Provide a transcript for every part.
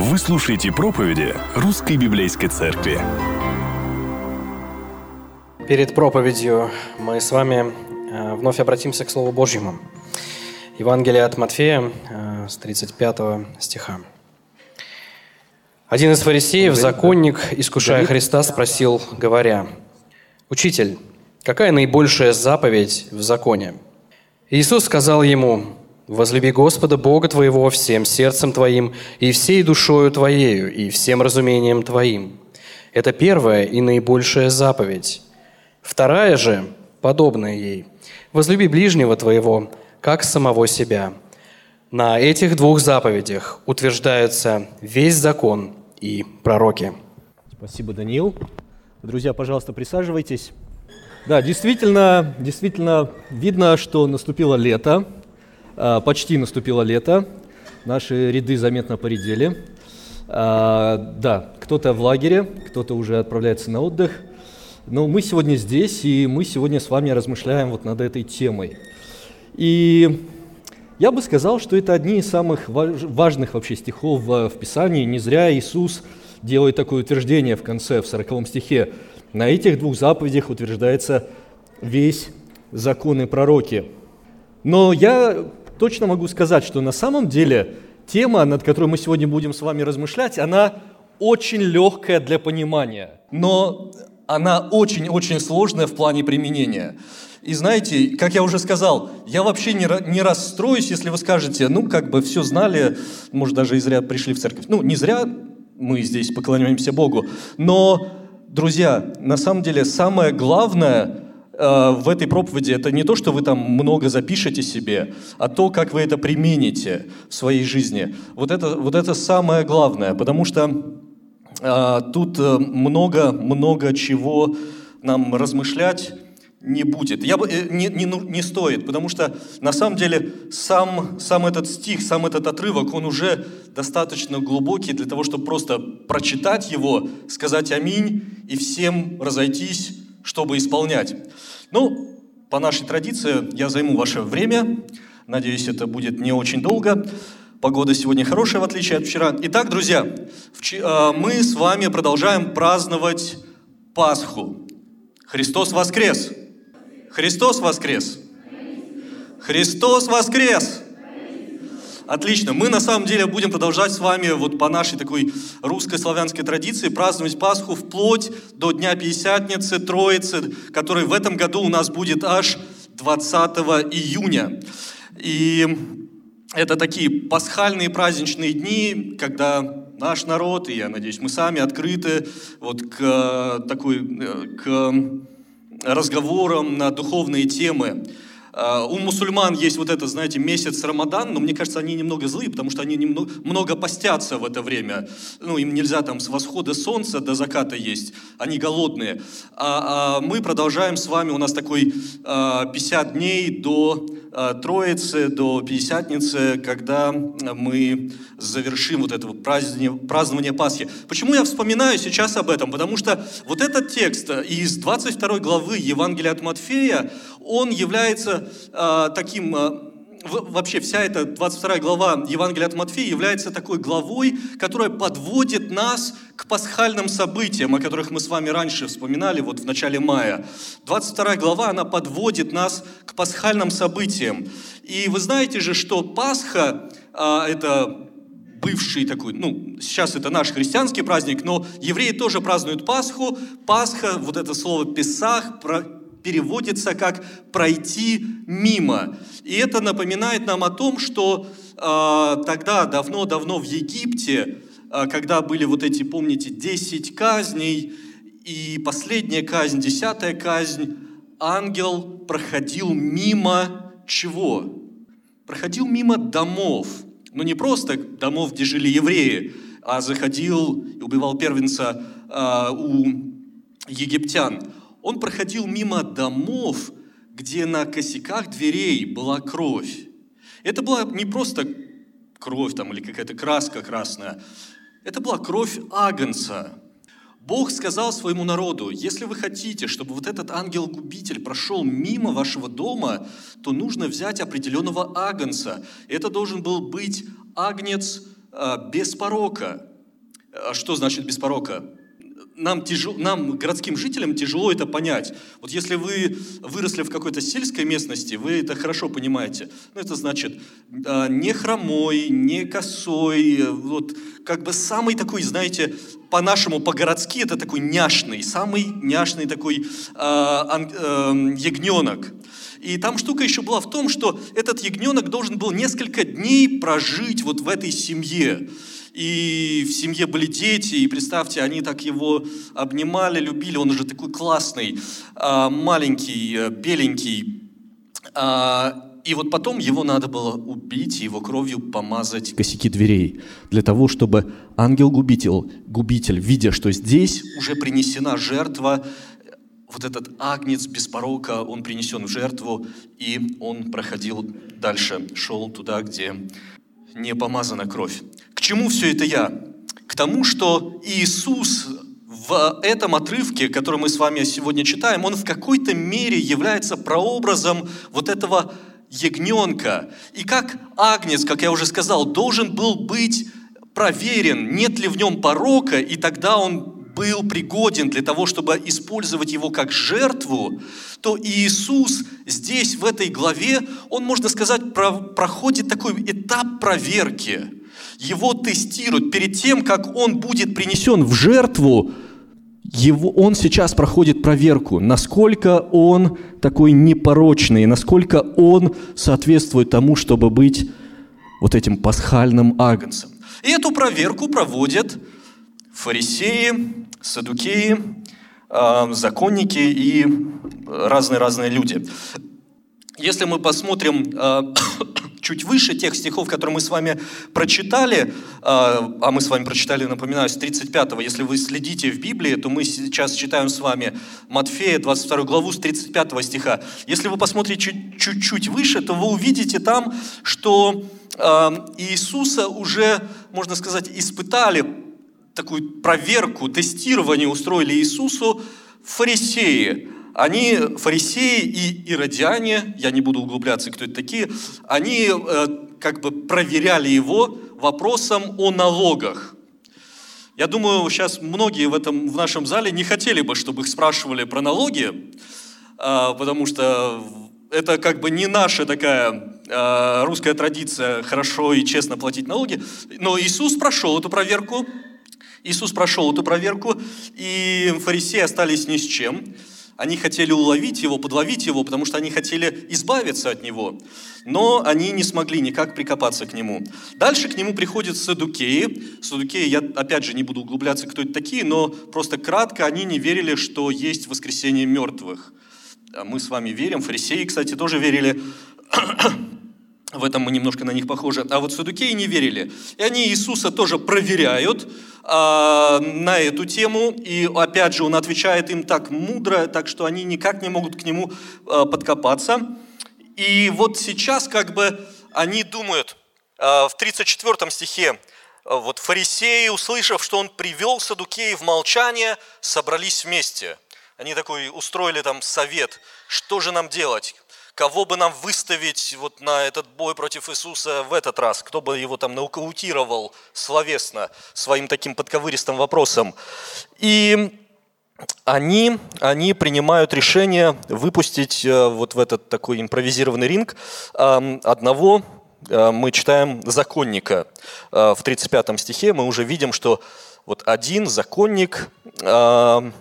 Вы слушаете проповеди Русской Библейской Церкви. Перед проповедью мы с вами э, вновь обратимся к Слову Божьему. Евангелие от Матфея э, с 35 стиха. Один из фарисеев, законник, искушая Христа, спросил, говоря, «Учитель, какая наибольшая заповедь в законе?» Иисус сказал ему, «Возлюби Господа Бога твоего всем сердцем твоим и всей душою твоею и всем разумением твоим». Это первая и наибольшая заповедь. Вторая же, подобная ей, «Возлюби ближнего твоего, как самого себя». На этих двух заповедях утверждаются весь закон и пророки. Спасибо, Даниил. Друзья, пожалуйста, присаживайтесь. Да, действительно, действительно видно, что наступило лето, почти наступило лето, наши ряды заметно поредели. А, да, кто-то в лагере, кто-то уже отправляется на отдых. Но мы сегодня здесь, и мы сегодня с вами размышляем вот над этой темой. И я бы сказал, что это одни из самых важных вообще стихов в Писании. Не зря Иисус делает такое утверждение в конце, в 40 стихе. На этих двух заповедях утверждается весь закон и пророки. Но я точно могу сказать, что на самом деле тема, над которой мы сегодня будем с вами размышлять, она очень легкая для понимания, но она очень-очень сложная в плане применения. И знаете, как я уже сказал, я вообще не, не расстроюсь, если вы скажете, ну, как бы все знали, может, даже и зря пришли в церковь. Ну, не зря мы здесь поклоняемся Богу, но Друзья, на самом деле самое главное в этой проповеди это не то, что вы там много запишете себе, а то, как вы это примените в своей жизни. Вот это, вот это самое главное, потому что э, тут много-много чего нам размышлять не будет. Я бы, э, не, не, не стоит, потому что на самом деле сам, сам этот стих, сам этот отрывок, он уже достаточно глубокий для того, чтобы просто прочитать его, сказать аминь и всем разойтись, чтобы исполнять. Ну, по нашей традиции я займу ваше время. Надеюсь, это будет не очень долго. Погода сегодня хорошая, в отличие от вчера. Итак, друзья, э, мы с вами продолжаем праздновать Пасху. Христос воскрес! Христос воскрес! Христос воскрес! Отлично. Мы на самом деле будем продолжать с вами вот по нашей такой русской славянской традиции праздновать Пасху вплоть до Дня Пятидесятницы, Троицы, который в этом году у нас будет аж 20 июня. И это такие пасхальные праздничные дни, когда наш народ, и я надеюсь, мы сами открыты вот к такой, э, к разговорам на духовные темы. А, у мусульман есть вот это, знаете, месяц Рамадан, но мне кажется, они немного злые, потому что они немного, много постятся в это время. Ну, им нельзя там с восхода солнца до заката есть, они голодные. А, а мы продолжаем с вами, у нас такой а, 50 дней до а, Троицы, до Пятидесятницы, когда мы завершим вот это празднование, празднование Пасхи. Почему я вспоминаю сейчас об этом? Потому что вот этот текст из 22 главы Евангелия от Матфея, он является э, таким вообще вся эта 22 глава Евангелия от Матфея является такой главой, которая подводит нас к пасхальным событиям, о которых мы с вами раньше вспоминали, вот в начале мая. 22 глава, она подводит нас к пасхальным событиям. И вы знаете же, что Пасха а, – это бывший такой, ну, сейчас это наш христианский праздник, но евреи тоже празднуют Пасху. Пасха, вот это слово «песах», переводится как «пройти мимо». И это напоминает нам о том, что э, тогда, давно-давно в Египте, э, когда были вот эти, помните, 10 казней, и последняя казнь, десятая казнь, ангел проходил мимо чего? Проходил мимо домов. Но не просто домов, где жили евреи, а заходил и убивал первенца э, у египтян он проходил мимо домов, где на косяках дверей была кровь. Это была не просто кровь там, или какая-то краска красная, это была кровь Агнца. Бог сказал своему народу, если вы хотите, чтобы вот этот ангел-губитель прошел мимо вашего дома, то нужно взять определенного агнца. Это должен был быть агнец а, без порока. А что значит без порока? Нам, тяжело, нам, городским жителям, тяжело это понять. Вот если вы выросли в какой-то сельской местности, вы это хорошо понимаете. Ну, это значит, а, не хромой, не косой, вот как бы самый такой, знаете, по-нашему, по-городски, это такой няшный, самый няшный такой э, э, ягненок. И там штука еще была в том, что этот ягненок должен был несколько дней прожить вот в этой семье и в семье были дети, и представьте, они так его обнимали, любили, он уже такой классный, а, маленький, э, беленький. А, и вот потом его надо было убить, его кровью помазать косяки дверей, для того, чтобы ангел-губитель, губитель, видя, что здесь уже принесена жертва, вот этот агнец без порока, он принесен в жертву, и он проходил дальше, шел туда, где не помазана кровь. К чему все это я? К тому, что Иисус в этом отрывке, который мы с вами сегодня читаем, он в какой-то мере является прообразом вот этого ягненка. И как агнец, как я уже сказал, должен был быть проверен, нет ли в нем порока, и тогда он был пригоден для того, чтобы использовать его как жертву, то Иисус здесь, в этой главе, он, можно сказать, проходит такой этап проверки – его тестируют. Перед тем, как он будет принесен в жертву, его, он сейчас проходит проверку, насколько он такой непорочный, насколько он соответствует тому, чтобы быть вот этим пасхальным агнцем. И эту проверку проводят фарисеи, садукеи, а, законники и разные-разные люди. Если мы посмотрим а, чуть выше тех стихов, которые мы с вами прочитали, а, а мы с вами прочитали, напоминаю, с 35 если вы следите в Библии, то мы сейчас читаем с вами Матфея, 22 главу, с 35 стиха. Если вы посмотрите чуть-чуть выше, то вы увидите там, что Иисуса уже, можно сказать, испытали, такую проверку, тестирование устроили Иисусу фарисеи они, фарисеи и иродиане, я не буду углубляться, кто это такие, они э, как бы проверяли его вопросом о налогах. Я думаю, сейчас многие в, этом, в нашем зале не хотели бы, чтобы их спрашивали про налоги, э, потому что это как бы не наша такая э, русская традиция хорошо и честно платить налоги. Но Иисус прошел эту проверку, Иисус прошел эту проверку, и фарисеи остались ни с чем. Они хотели уловить его, подловить его, потому что они хотели избавиться от него. Но они не смогли никак прикопаться к нему. Дальше к нему приходят садукеи. Садукеи, я опять же не буду углубляться, кто это такие, но просто кратко, они не верили, что есть воскресение мертвых. А мы с вами верим, фарисеи, кстати, тоже верили. В этом мы немножко на них похожи. А вот садукеи не верили. И они Иисуса тоже проверяют, а, на эту тему, и опять же он отвечает им так мудро, так что они никак не могут к нему а, подкопаться. И вот сейчас как бы они думают, а, в 34 стихе, вот фарисеи, услышав, что он привел Садукеи в молчание, собрались вместе. Они такой устроили там совет, что же нам делать? Кого бы нам выставить вот на этот бой против Иисуса в этот раз, кто бы его там нокаутировал словесно своим таким подковыристым вопросом. И они, они принимают решение выпустить э, вот в этот такой импровизированный ринг одного, э, мы читаем, законника. Э, в 35 стихе мы уже видим, что вот один законник, он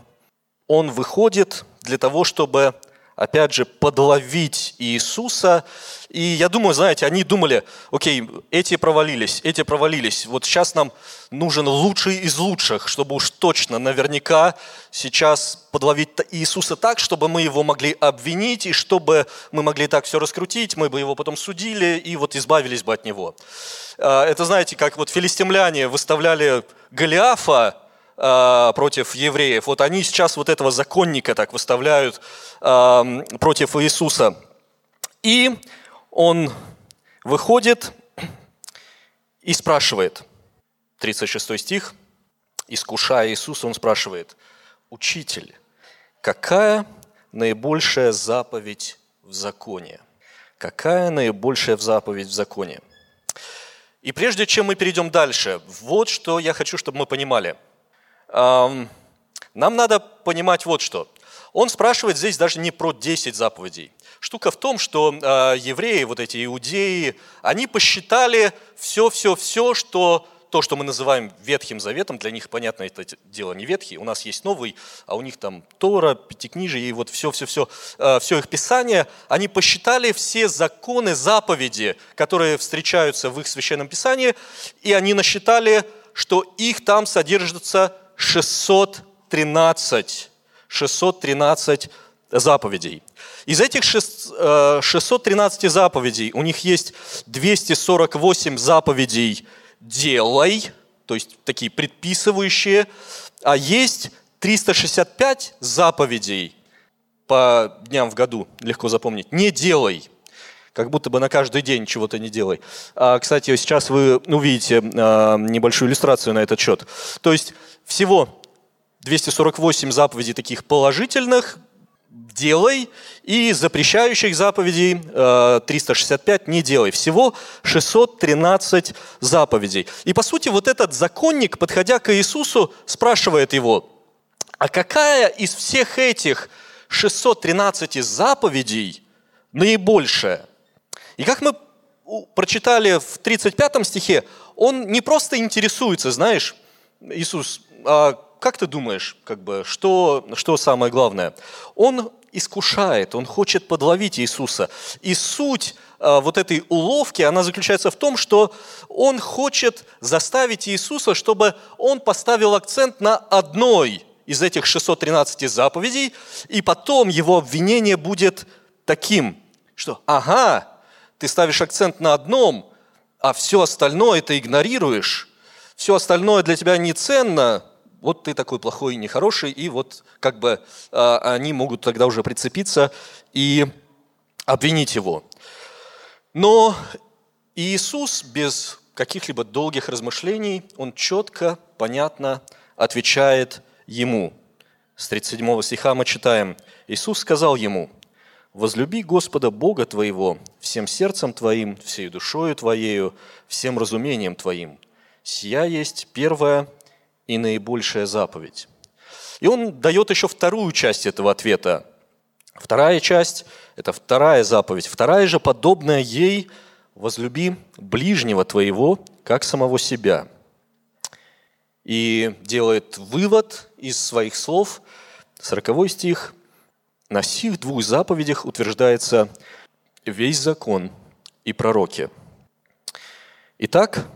выходит для того, чтобы опять же, подловить Иисуса. И я думаю, знаете, они думали, окей, эти провалились, эти провалились. Вот сейчас нам нужен лучший из лучших, чтобы уж точно, наверняка, сейчас подловить Иисуса так, чтобы мы его могли обвинить, и чтобы мы могли так все раскрутить, мы бы его потом судили, и вот избавились бы от него. А, это, знаете, как вот филистимляне выставляли Голиафа, против евреев. Вот они сейчас вот этого законника так выставляют э, против Иисуса. И он выходит и спрашивает, 36 стих, искушая Иисуса, он спрашивает, «Учитель, какая наибольшая заповедь в законе?» Какая наибольшая заповедь в законе? И прежде чем мы перейдем дальше, вот что я хочу, чтобы мы понимали. Нам надо понимать вот что. Он спрашивает здесь даже не про 10 заповедей. Штука в том, что э, евреи, вот эти иудеи, они посчитали все-все-все, что то, что мы называем Ветхим Заветом, для них, понятно, это дело не ветхий, у нас есть новый, а у них там Тора, Пятикнижие и вот все-все-все, все их Писание, они посчитали все законы, заповеди, которые встречаются в их Священном Писании, и они насчитали, что их там содержится 613, 613 заповедей. Из этих 613 э, заповедей у них есть 248 заповедей «делай», то есть такие предписывающие, а есть 365 заповедей по дням в году, легко запомнить, «не делай», как будто бы на каждый день чего-то не делай. А, кстати, сейчас вы увидите а, небольшую иллюстрацию на этот счет. То есть всего 248 заповедей таких положительных, делай, и запрещающих заповедей 365 э, не делай. Всего 613 заповедей. И по сути вот этот законник, подходя к Иисусу, спрашивает его, а какая из всех этих 613 заповедей наибольшая? И как мы прочитали в 35 стихе, он не просто интересуется, знаешь, Иисус, а как ты думаешь, как бы, что, что самое главное? Он искушает, он хочет подловить Иисуса. И суть э, вот этой уловки, она заключается в том, что он хочет заставить Иисуса, чтобы он поставил акцент на одной из этих 613 заповедей, и потом его обвинение будет таким, что «ага, ты ставишь акцент на одном, а все остальное ты игнорируешь, все остальное для тебя не ценно, вот ты такой плохой и нехороший, и вот как бы э, они могут тогда уже прицепиться и обвинить его. Но Иисус без каких-либо долгих размышлений, он четко, понятно отвечает ему. С 37 стиха мы читаем, Иисус сказал ему, «Возлюби Господа Бога твоего всем сердцем твоим, всей душою твоею, всем разумением твоим. Сия есть первая и наибольшая заповедь. И он дает еще вторую часть этого ответа. Вторая часть – это вторая заповедь. Вторая же, подобная ей, возлюби ближнего твоего, как самого себя. И делает вывод из своих слов, 40 стих, «На сих двух заповедях утверждается весь закон и пророки». Итак,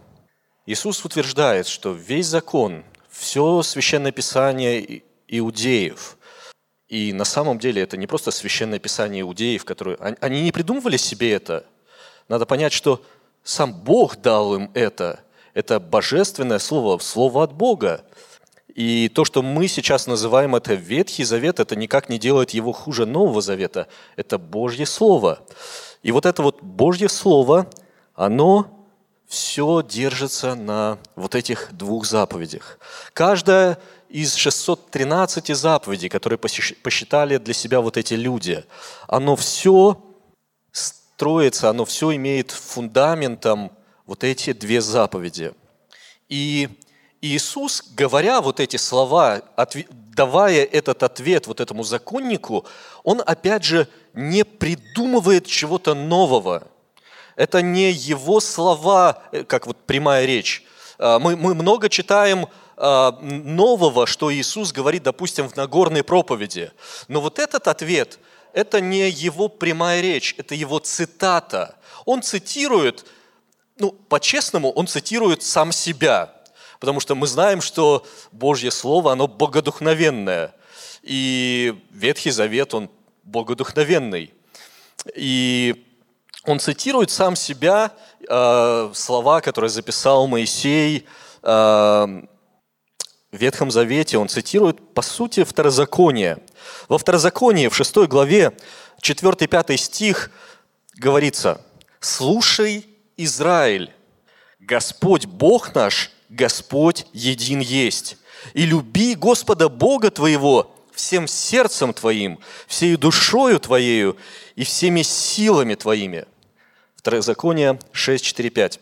Иисус утверждает, что весь закон все священное писание иудеев. И на самом деле это не просто священное писание иудеев, которые... Они не придумывали себе это. Надо понять, что сам Бог дал им это. Это божественное слово, слово от Бога. И то, что мы сейчас называем это Ветхий Завет, это никак не делает его хуже Нового Завета. Это Божье Слово. И вот это вот Божье Слово, оно все держится на вот этих двух заповедях. Каждая из 613 заповедей, которые посчитали для себя вот эти люди, оно все строится, оно все имеет фундаментом вот эти две заповеди. И Иисус, говоря вот эти слова, давая этот ответ вот этому законнику, он опять же не придумывает чего-то нового – это не его слова, э, как вот прямая речь. А, мы, мы много читаем а, нового, что Иисус говорит, допустим, в Нагорной проповеди. Но вот этот ответ, это не его прямая речь, это его цитата. Он цитирует, ну, по-честному, он цитирует сам себя, потому что мы знаем, что Божье Слово, оно богодухновенное. И Ветхий Завет, он богодухновенный. И он цитирует сам себя, э, слова, которые записал Моисей э, в Ветхом Завете. Он цитирует, по сути, Второзаконие. Во Второзаконии, в 6 главе, 4-5 стих говорится, «Слушай, Израиль, Господь Бог наш, Господь един есть, и люби Господа Бога твоего всем сердцем твоим, всей душою твоею и всеми силами твоими». Второзаконие 6, 4, 5.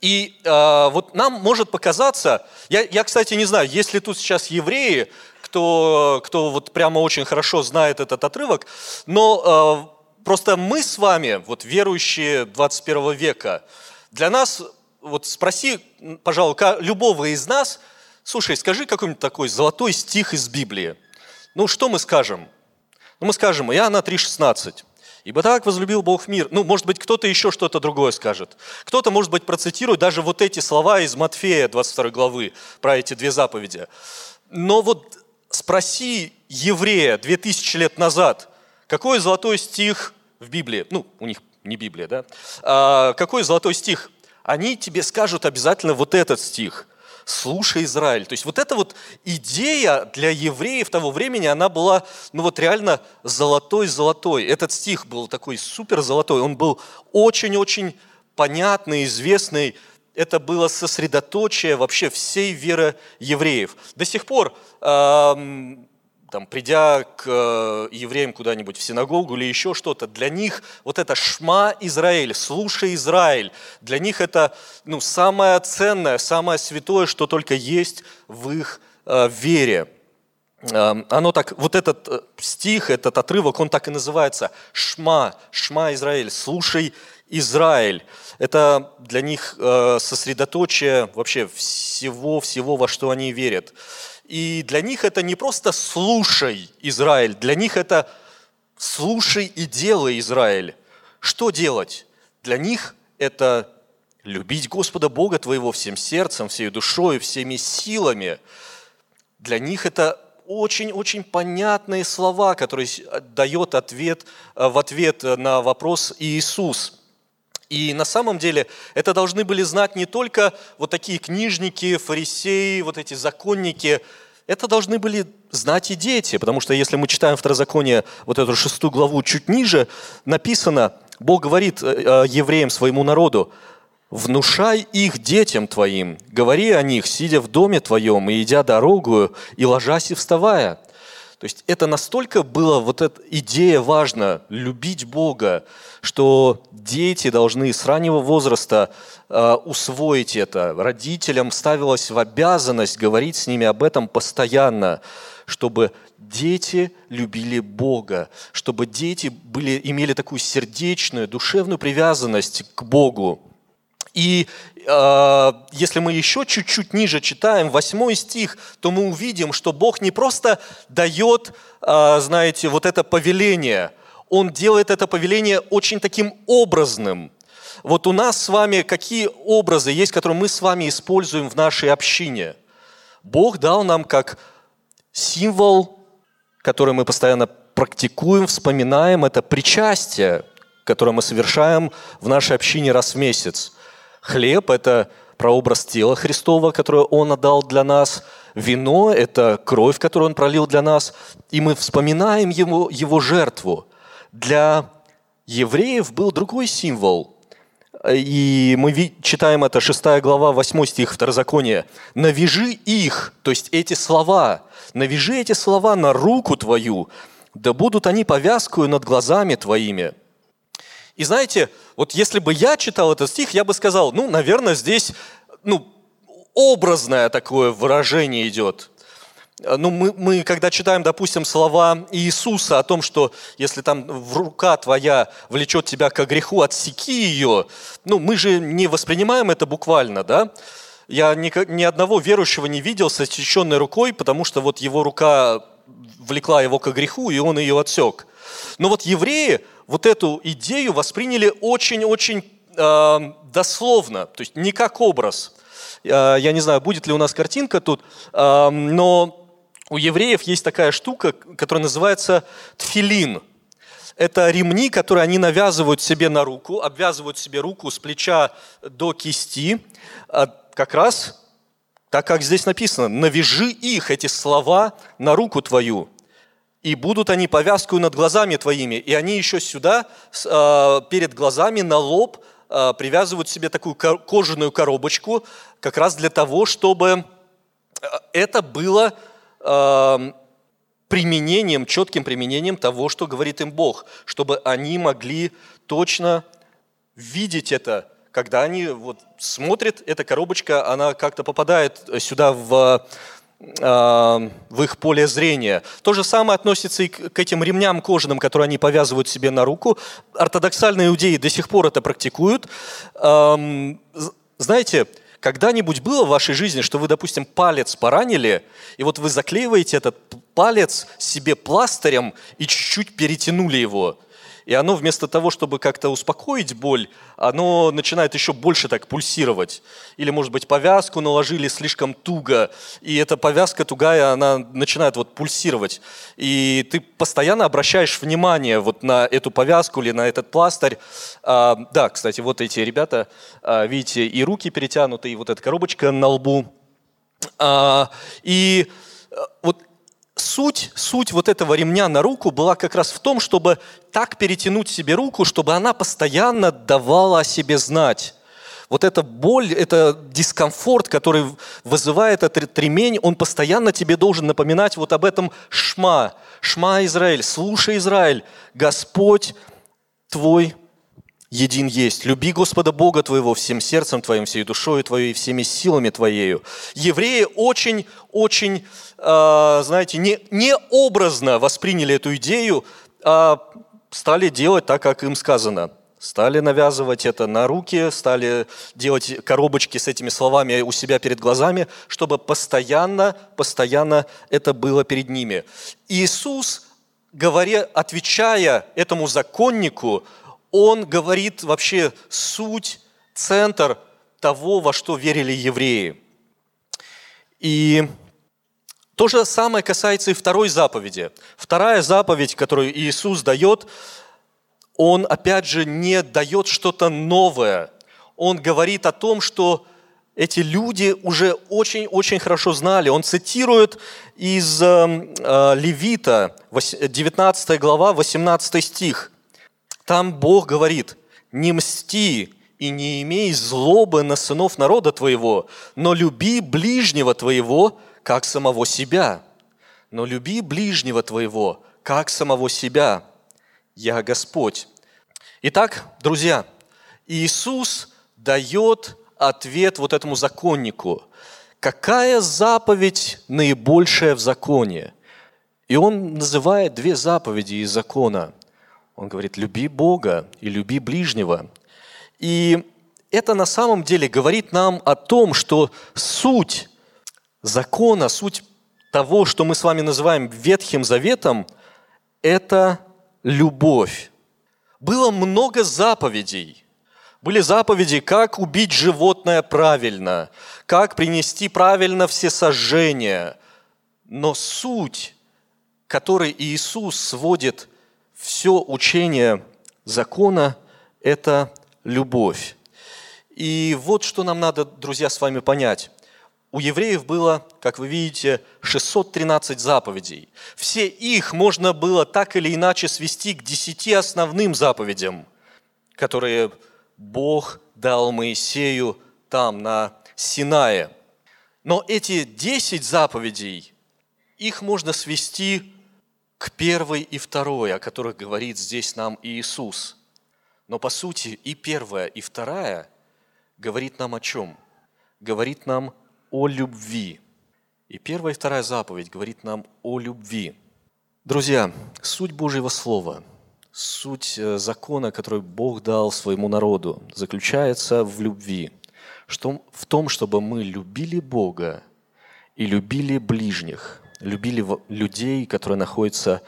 И э, вот нам может показаться, я, я, кстати, не знаю, есть ли тут сейчас евреи, кто, кто вот прямо очень хорошо знает этот отрывок, но э, просто мы с вами, вот верующие 21 века, для нас, вот спроси, пожалуй, любого из нас, слушай, скажи какой-нибудь такой золотой стих из Библии. Ну, что мы скажем? Ну, мы скажем, Иоанна 3,16. Ибо так возлюбил Бог мир. Ну, может быть, кто-то еще что-то другое скажет. Кто-то, может быть, процитирует даже вот эти слова из Матфея 22 главы про эти две заповеди. Но вот спроси еврея 2000 лет назад, какой золотой стих в Библии, ну, у них не Библия, да, а какой золотой стих, они тебе скажут обязательно вот этот стих – слушай, Израиль. То есть вот эта вот идея для евреев того времени, она была, ну вот реально золотой-золотой. Этот стих был такой супер золотой, он был очень-очень понятный, известный. Это было сосредоточие вообще всей веры евреев. До сих пор там, придя к э, евреям куда-нибудь в синагогу или еще что-то, для них вот это «Шма Израиль», «Слушай Израиль», для них это ну, самое ценное, самое святое, что только есть в их э, вере. Э, оно так, вот этот э, стих, этот отрывок, он так и называется «Шма», «Шма Израиль», «Слушай Израиль». Это для них э, сосредоточие вообще всего-всего, во что они верят. И для них это не просто «слушай, Израиль», для них это «слушай и делай, Израиль». Что делать? Для них это любить Господа Бога твоего всем сердцем, всей душой, всеми силами. Для них это очень-очень понятные слова, которые дает ответ, э, в ответ на вопрос Иисус – и на самом деле это должны были знать не только вот такие книжники, фарисеи, вот эти законники, это должны были знать и дети, потому что если мы читаем Второзаконие, вот эту шестую главу чуть ниже, написано, Бог говорит э, э, евреям, своему народу, «Внушай их детям твоим, говори о них, сидя в доме твоем, и идя дорогу, и ложась и вставая». То есть это настолько было, вот эта идея важна, любить Бога, что дети должны с раннего возраста э, усвоить это. Родителям ставилось в обязанность говорить с ними об этом постоянно, чтобы дети любили Бога, чтобы дети были, имели такую сердечную, душевную привязанность к Богу. И э, если мы еще чуть-чуть ниже читаем, восьмой стих, то мы увидим, что Бог не просто дает, э, знаете, вот это повеление, Он делает это повеление очень таким образным. Вот у нас с вами какие образы есть, которые мы с вами используем в нашей общине? Бог дал нам как символ, который мы постоянно практикуем, вспоминаем, это причастие, которое мы совершаем в нашей общине раз в месяц. Хлеб – это прообраз тела Христова, которое Он отдал для нас. Вино – это кровь, которую Он пролил для нас. И мы вспоминаем Его, его жертву. Для евреев был другой символ. И мы читаем это 6 глава, 8 стих Второзакония. «Навяжи их», то есть эти слова, «навяжи эти слова на руку твою, да будут они повязкою над глазами твоими». И знаете, вот если бы я читал этот стих, я бы сказал, ну, наверное, здесь ну, образное такое выражение идет. Ну, мы, мы, когда читаем, допустим, слова Иисуса о том, что если там в рука твоя влечет тебя к греху, отсеки ее, ну, мы же не воспринимаем это буквально, да? Я ни, ни одного верующего не видел с отсеченной рукой, потому что вот его рука влекла его к греху, и он ее отсек. Но вот евреи, вот эту идею восприняли очень-очень э, дословно, то есть не как образ. Э, я не знаю, будет ли у нас картинка тут, э, но у евреев есть такая штука, которая называется тфилин. Это ремни, которые они навязывают себе на руку, обвязывают себе руку с плеча до кисти, э, как раз так, как здесь написано, «навяжи их, эти слова, на руку твою» и будут они повязкой над глазами твоими. И они еще сюда, а, перед глазами, на лоб а, привязывают себе такую кожаную коробочку, как раз для того, чтобы а, это было применением, четким применением того, что говорит им Бог, чтобы они могли точно видеть это, когда они вот смотрят, эта коробочка, она как-то попадает сюда в, в их поле зрения. То же самое относится и к этим ремням кожаным, которые они повязывают себе на руку. Ортодоксальные иудеи до сих пор это практикуют. Эм, знаете, когда-нибудь было в вашей жизни, что вы, допустим, палец поранили, и вот вы заклеиваете этот палец себе пластырем и чуть-чуть перетянули его – и оно вместо того, чтобы как-то успокоить боль, оно начинает еще больше так пульсировать. Или, может быть, повязку наложили слишком туго, и эта повязка тугая, она начинает вот пульсировать. И ты постоянно обращаешь внимание вот на эту повязку или на этот пластырь. А, да, кстати, вот эти ребята, а, видите, и руки перетянуты, и вот эта коробочка на лбу. А, и а, вот суть, суть вот этого ремня на руку была как раз в том, чтобы так перетянуть себе руку, чтобы она постоянно давала о себе знать. Вот эта боль, это дискомфорт, который вызывает этот ремень, он постоянно тебе должен напоминать вот об этом шма. Шма Израиль, слушай Израиль, Господь твой един есть. Люби Господа Бога твоего всем сердцем твоим, всей душой твоей всеми силами твоею. Евреи очень-очень, э, знаете, не, не образно восприняли эту идею, а стали делать так, как им сказано. Стали навязывать это на руки, стали делать коробочки с этими словами у себя перед глазами, чтобы постоянно, постоянно это было перед ними. Иисус, говоря, отвечая этому законнику, он говорит вообще суть, центр того, во что верили евреи. И то же самое касается и второй заповеди. Вторая заповедь, которую Иисус дает, он опять же не дает что-то новое. Он говорит о том, что эти люди уже очень-очень хорошо знали. Он цитирует из э, э Левита, 19 глава, 18 стих. Там Бог говорит, не мсти и не имей злобы на сынов народа твоего, но люби ближнего твоего, как самого себя. Но люби ближнего твоего, как самого себя. Я Господь. Итак, друзья, Иисус дает ответ вот этому законнику. Какая заповедь наибольшая в законе? И он называет две заповеди из закона. Он говорит, люби Бога и люби ближнего. И это на самом деле говорит нам о том, что суть закона, суть того, что мы с вами называем Ветхим Заветом, это любовь. Было много заповедей. Были заповеди, как убить животное правильно, как принести правильно все сожжения. Но суть, которой Иисус сводит все учение закона – это любовь. И вот что нам надо, друзья, с вами понять. У евреев было, как вы видите, 613 заповедей. Все их можно было так или иначе свести к десяти основным заповедям, которые Бог дал Моисею там, на Синае. Но эти десять заповедей, их можно свести к первой и второй, о которых говорит здесь нам Иисус. Но по сути и первая, и вторая говорит нам о чем? Говорит нам о любви. И первая и вторая заповедь говорит нам о любви. Друзья, суть Божьего Слова, суть э, закона, который Бог дал своему народу, заключается в любви. В том, чтобы мы любили Бога и любили ближних – любили людей, которые находятся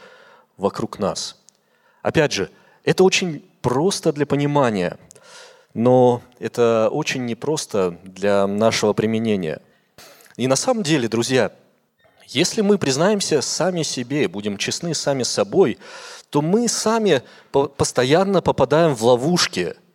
вокруг нас. Опять же, это очень просто для понимания, но это очень непросто для нашего применения. И на самом деле, друзья, если мы признаемся сами себе, будем честны сами с собой, то мы сами постоянно попадаем в ловушки –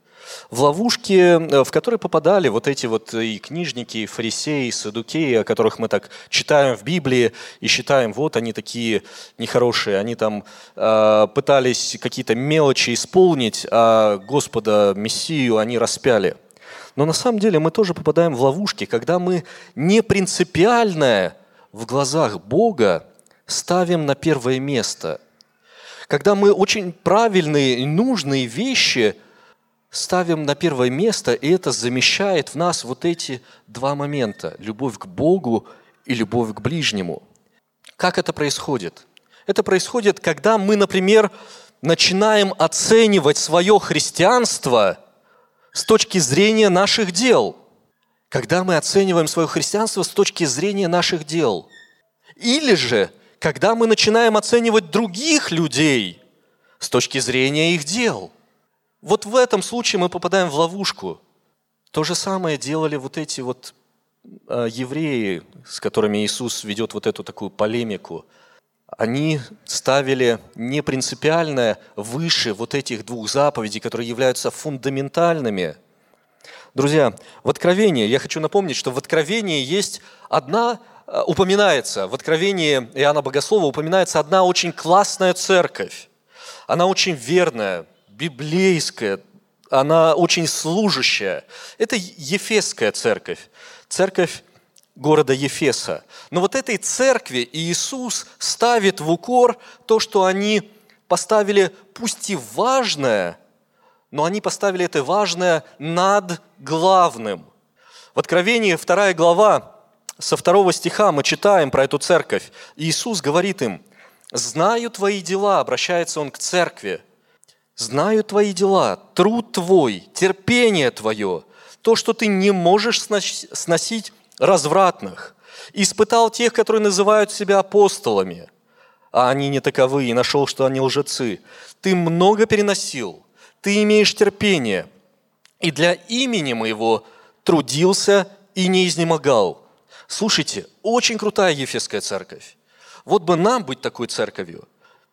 в ловушки, э, в которые попадали вот эти вот и книжники, и фарисеи, и садукеи, о которых мы так читаем в Библии и считаем, вот они такие нехорошие, они там э, пытались какие-то мелочи исполнить, а Господа Мессию они распяли. Но на самом деле мы тоже попадаем в ловушки, когда мы не принципиальное в глазах Бога ставим на первое место. Когда мы очень правильные и нужные вещи – ставим на первое место, и это замещает в нас вот эти два момента – любовь к Богу и любовь к ближнему. Как это происходит? Это происходит, когда мы, например, начинаем оценивать свое христианство с точки зрения наших дел. Когда мы оцениваем свое христианство с точки зрения наших дел. Или же, когда мы начинаем оценивать других людей с точки зрения их дел. Вот в этом случае мы попадаем в ловушку. То же самое делали вот эти вот э, евреи, с которыми Иисус ведет вот эту такую полемику – они ставили не принципиальное выше вот этих двух заповедей, которые являются фундаментальными. Друзья, в Откровении, я хочу напомнить, что в Откровении есть одна, э, упоминается, в Откровении Иоанна Богослова упоминается одна очень классная церковь. Она очень верная, библейская, она очень служащая. Это Ефесская церковь. Церковь города Ефеса. Но вот этой церкви Иисус ставит в укор то, что они поставили, пусть и важное, но они поставили это важное над главным. В Откровении 2 глава, со второго стиха мы читаем про эту церковь. Иисус говорит им, «Знаю твои дела», обращается он к церкви, «Знаю твои дела, труд твой, терпение твое, то, что ты не можешь сносить развратных, испытал тех, которые называют себя апостолами, а они не таковы, и нашел, что они лжецы. Ты много переносил, ты имеешь терпение, и для имени моего трудился и не изнемогал. Слушайте, очень крутая Ефесская церковь. Вот бы нам быть такой церковью.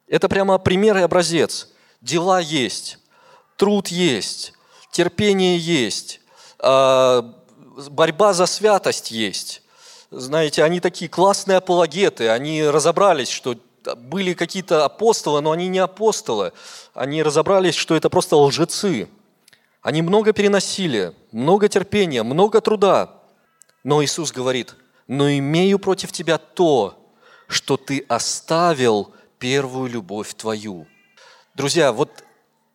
Это прямо пример и образец. Дела есть, труд есть, терпение есть, а, борьба за святость есть. Знаете, они такие классные апологеты, они разобрались, что были какие-то апостолы, но они не апостолы. Они разобрались, что это просто лжецы. Они много переносили, много терпения, много труда. Но Иисус говорит, но имею против тебя то, что ты оставил первую любовь твою. Друзья, вот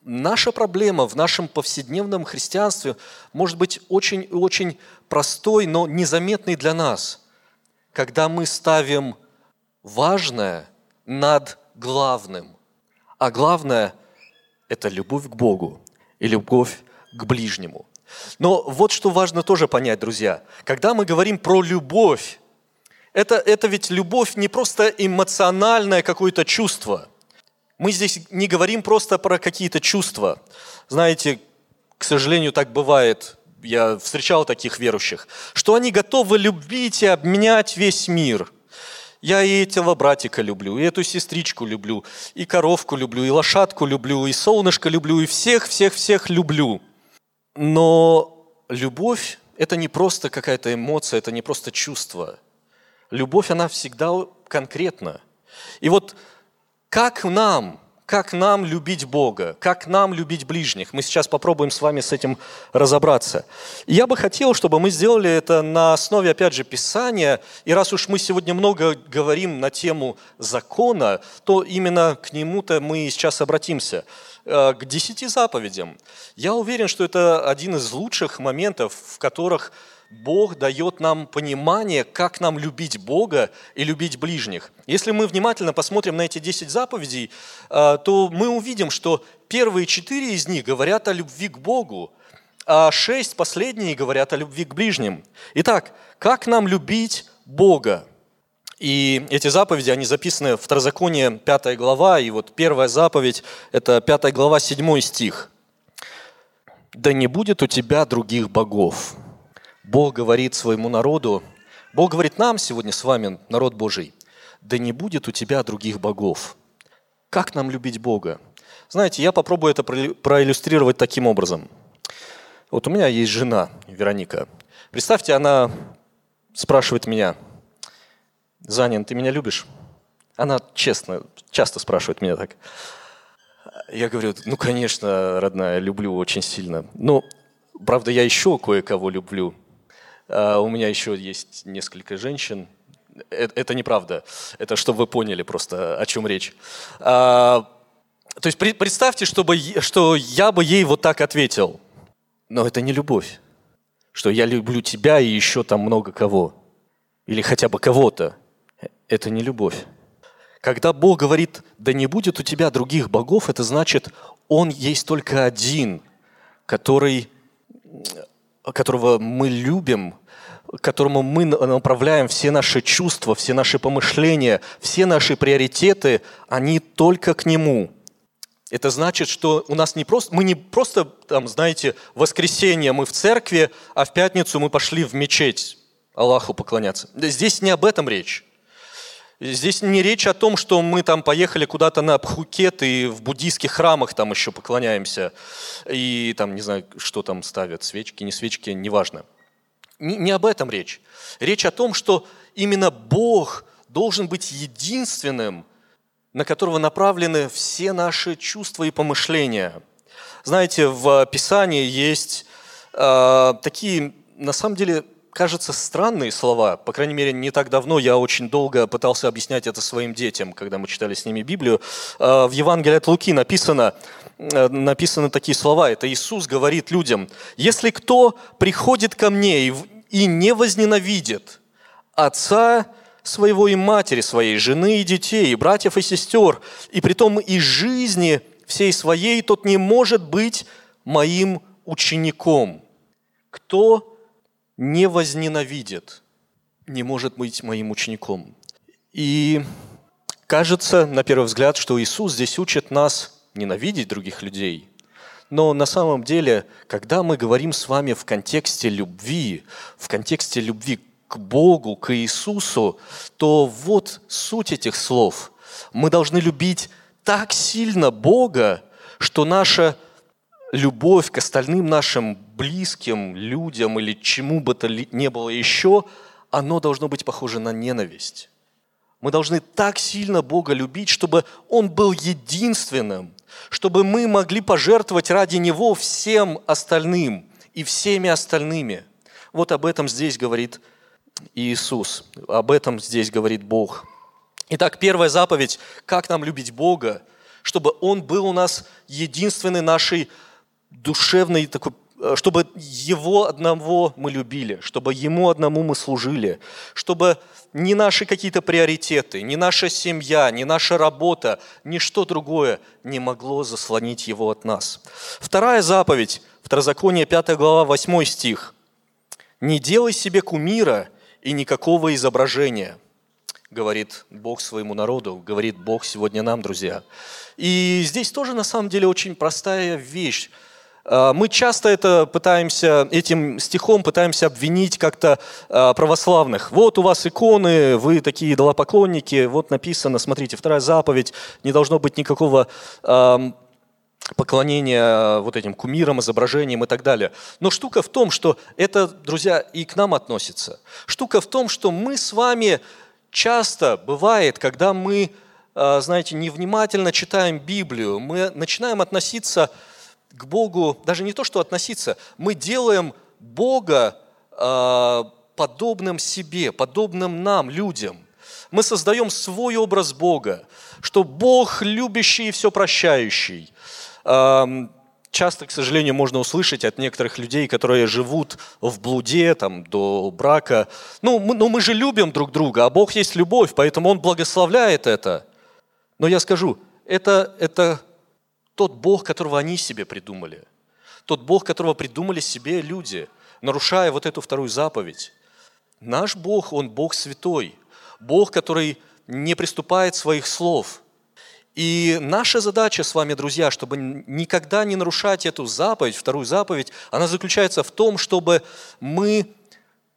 наша проблема в нашем повседневном христианстве может быть очень-очень простой, но незаметный для нас, когда мы ставим важное над главным. А главное – это любовь к Богу и любовь к ближнему. Но вот что важно тоже понять, друзья. Когда мы говорим про любовь, это, это ведь любовь не просто эмоциональное какое-то чувство – мы здесь не говорим просто про какие-то чувства. Знаете, к сожалению, так бывает, я встречал таких верующих, что они готовы любить и обменять весь мир. Я и этого братика люблю, и эту сестричку люблю, и коровку люблю, и лошадку люблю, и солнышко люблю, и всех-всех-всех люблю. Но любовь – это не просто какая-то эмоция, это не просто чувство. Любовь, она всегда конкретна. И вот как нам, как нам любить Бога, как нам любить ближних? Мы сейчас попробуем с вами с этим разобраться. Я бы хотел, чтобы мы сделали это на основе, опять же, Писания. И раз уж мы сегодня много говорим на тему закона, то именно к нему-то мы сейчас обратимся э, к десяти заповедям. Я уверен, что это один из лучших моментов, в которых Бог дает нам понимание, как нам любить Бога и любить ближних. Если мы внимательно посмотрим на эти 10 заповедей, а, то мы увидим, что первые четыре из них говорят о любви к Богу, а шесть последние говорят о любви к ближним. Итак, как нам любить Бога? И эти заповеди, они записаны в Второзаконие 5 глава, и вот первая заповедь – это 5 глава, 7 стих. «Да не будет у тебя других богов, Бог говорит своему народу, Бог говорит нам сегодня с вами, народ Божий, да не будет у тебя других богов. Как нам любить Бога? Знаете, я попробую это проиллюстрировать таким образом. Вот у меня есть жена, Вероника. Представьте, она спрашивает меня, Занин, ты меня любишь? Она честно, часто спрашивает меня так. Я говорю, ну, конечно, родная, люблю очень сильно. Но, правда, я еще кое-кого люблю. А, у меня еще есть несколько женщин. Э, это неправда. Это чтобы вы поняли просто, о чем речь. А, то есть представьте, чтобы, что я бы ей вот так ответил. Но это не любовь. Что я люблю тебя и еще там много кого. Или хотя бы кого-то. Это не любовь. Когда Бог говорит, да не будет у тебя других богов, это значит, Он есть только один, который, которого мы любим, которому мы направляем все наши чувства, все наши помышления, все наши приоритеты, они только к Нему. Это значит, что у нас не просто, мы не просто, там, знаете, в воскресенье мы в церкви, а в пятницу мы пошли в мечеть Аллаху поклоняться. Здесь не об этом речь. Здесь не речь о том, что мы там поехали куда-то на Пхукет и в буддийских храмах там еще поклоняемся. И там, не знаю, что там ставят, свечки, не свечки, неважно. Не, об этом речь. Речь о том, что именно Бог должен быть единственным, на которого направлены все наши чувства и помышления. Знаете, в Писании есть э, такие, на самом деле, кажется, странные слова. По крайней мере, не так давно я очень долго пытался объяснять это своим детям, когда мы читали с ними Библию. Э, в Евангелии от Луки написано, э, написаны такие слова. Это Иисус говорит людям, «Если кто приходит ко мне и не возненавидит отца своего и матери своей, жены и детей, и братьев и сестер, и притом и жизни всей своей, тот не может быть моим учеником. Кто не возненавидит, не может быть моим учеником. И кажется, на первый взгляд, что Иисус здесь учит нас ненавидеть других людей. Но на самом деле, когда мы говорим с вами в контексте любви, в контексте любви к Богу, к Иисусу, то вот суть этих слов. Мы должны любить так сильно Бога, что наша любовь к остальным нашим близким людям или чему бы то ни было еще, оно должно быть похоже на ненависть. Мы должны так сильно Бога любить, чтобы Он был единственным, чтобы мы могли пожертвовать ради Него всем остальным и всеми остальными. Вот об этом здесь говорит Иисус. Об этом здесь говорит Бог. Итак, первая заповедь, как нам любить Бога, чтобы Он был у нас единственной нашей душевной такой э, чтобы Его одного мы любили, чтобы Ему одному мы служили, чтобы ни наши какие-то приоритеты, ни наша семья, ни наша работа, ни что другое не могло заслонить Его от нас. Вторая заповедь, Второзаконие 5 глава, 8 стих. «Не делай себе кумира и никакого изображения, говорит Бог своему народу, говорит Бог сегодня нам, друзья. И здесь тоже на самом деле очень простая вещь. А, мы часто это пытаемся, этим стихом пытаемся обвинить как-то а, православных. Вот у вас иконы, вы такие идолопоклонники, вот написано, смотрите, вторая заповедь, не должно быть никакого поклонения вот этим кумирам, изображениям и так далее. Но штука в том, что это, друзья, и к нам относится. Штука в том, что мы с вами часто бывает, когда мы, знаете, невнимательно читаем Библию, мы начинаем относиться Богу, даже не то, что относиться, мы делаем Бога а, подобным себе, подобным нам, людям. Мы создаем свой образ Бога, что Бог любящий и все прощающий, часто, к сожалению, можно услышать от некоторых людей, которые живут в блуде там, до брака, ну мы, ну мы же любим друг друга, а Бог есть любовь, поэтому Он благословляет это. Но я скажу, это, это тот Бог, которого они себе придумали. Тот Бог, которого придумали себе люди, нарушая вот эту вторую заповедь. Наш Бог, Он Бог святой. Бог, который не приступает своих слов – и наша задача с вами, друзья, чтобы никогда не нарушать эту заповедь, вторую заповедь, она заключается в том, чтобы мы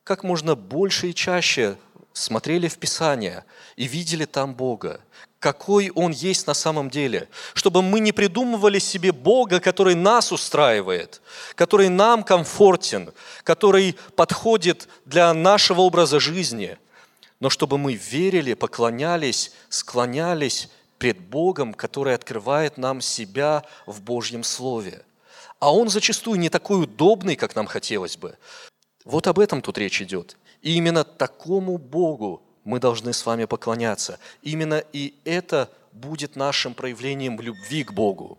как можно больше и чаще смотрели в Писание и видели там Бога, какой Он есть на самом деле, чтобы мы не придумывали себе Бога, который нас устраивает, который нам комфортен, который подходит для нашего образа жизни, но чтобы мы верили, поклонялись, склонялись пред Богом, который открывает нам себя в Божьем Слове. А Он зачастую не такой удобный, как нам хотелось бы. Вот об этом тут речь идет. И именно такому Богу мы должны с вами поклоняться. Именно и это будет нашим проявлением любви к Богу.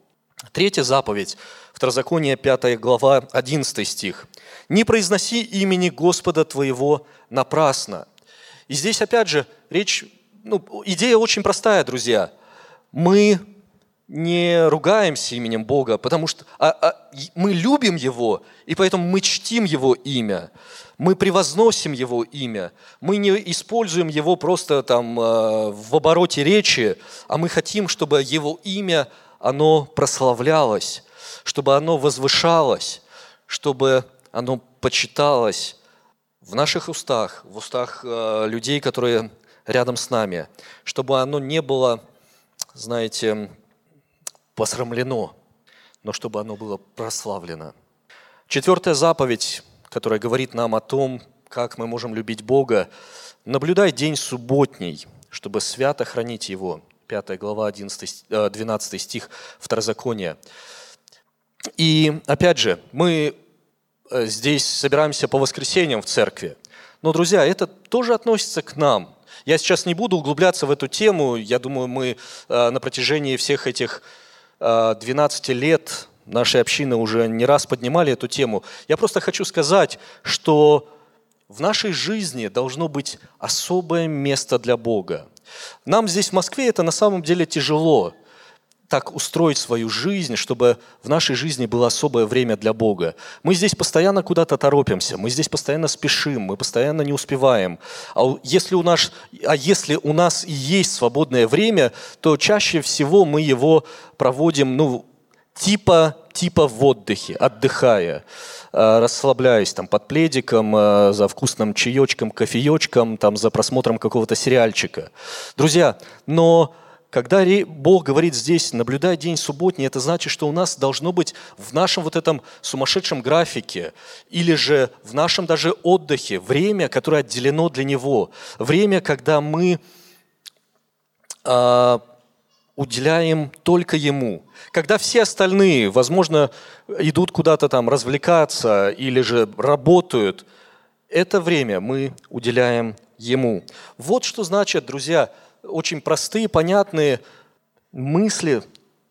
Третья заповедь, Второзаконие 5 глава, 11 стих. «Не произноси имени Господа твоего напрасно». И здесь опять же речь, ну, идея очень простая, друзья. Мы не ругаемся именем Бога, потому что а, а, мы любим Его, и поэтому мы чтим Его имя, мы превозносим Его имя, мы не используем Его просто там э, в обороте речи, а мы хотим, чтобы Его имя, оно прославлялось, чтобы оно возвышалось, чтобы оно почиталось в наших устах, в устах э, людей, которые рядом с нами, чтобы оно не было, знаете, посрамлено, но чтобы оно было прославлено. Четвертая заповедь, которая говорит нам о том, как мы можем любить Бога, наблюдай день субботний, чтобы свято хранить его. 5 глава, 11, 12 э, стих Второзакония. И опять же, мы э, здесь собираемся по воскресеньям в церкви. Но, друзья, это тоже относится к нам. Я сейчас не буду углубляться в эту тему. Я думаю, мы э, на протяжении всех этих 12 лет нашей общины уже не раз поднимали эту тему. Я просто хочу сказать, что в нашей жизни должно быть особое место для Бога. Нам здесь в Москве это на самом деле тяжело – так устроить свою жизнь, чтобы в нашей жизни было особое время для Бога. Мы здесь постоянно куда-то торопимся, мы здесь постоянно спешим, мы постоянно не успеваем. А если у нас, а если у нас есть свободное время, то чаще всего мы его проводим, ну, типа, типа в отдыхе, отдыхая, э, расслабляясь там под пледиком, э, за вкусным чаечком, кофеечком, там за просмотром какого-то сериальчика. Друзья, но когда Бог говорит здесь, наблюдай день субботний, это значит, что у нас должно быть в нашем вот этом сумасшедшем графике или же в нашем даже отдыхе время, которое отделено для Него. Время, когда мы э, уделяем только Ему. Когда все остальные, возможно, идут куда-то там развлекаться или же работают, это время мы уделяем Ему. Вот что значит, друзья, очень простые, понятные мысли,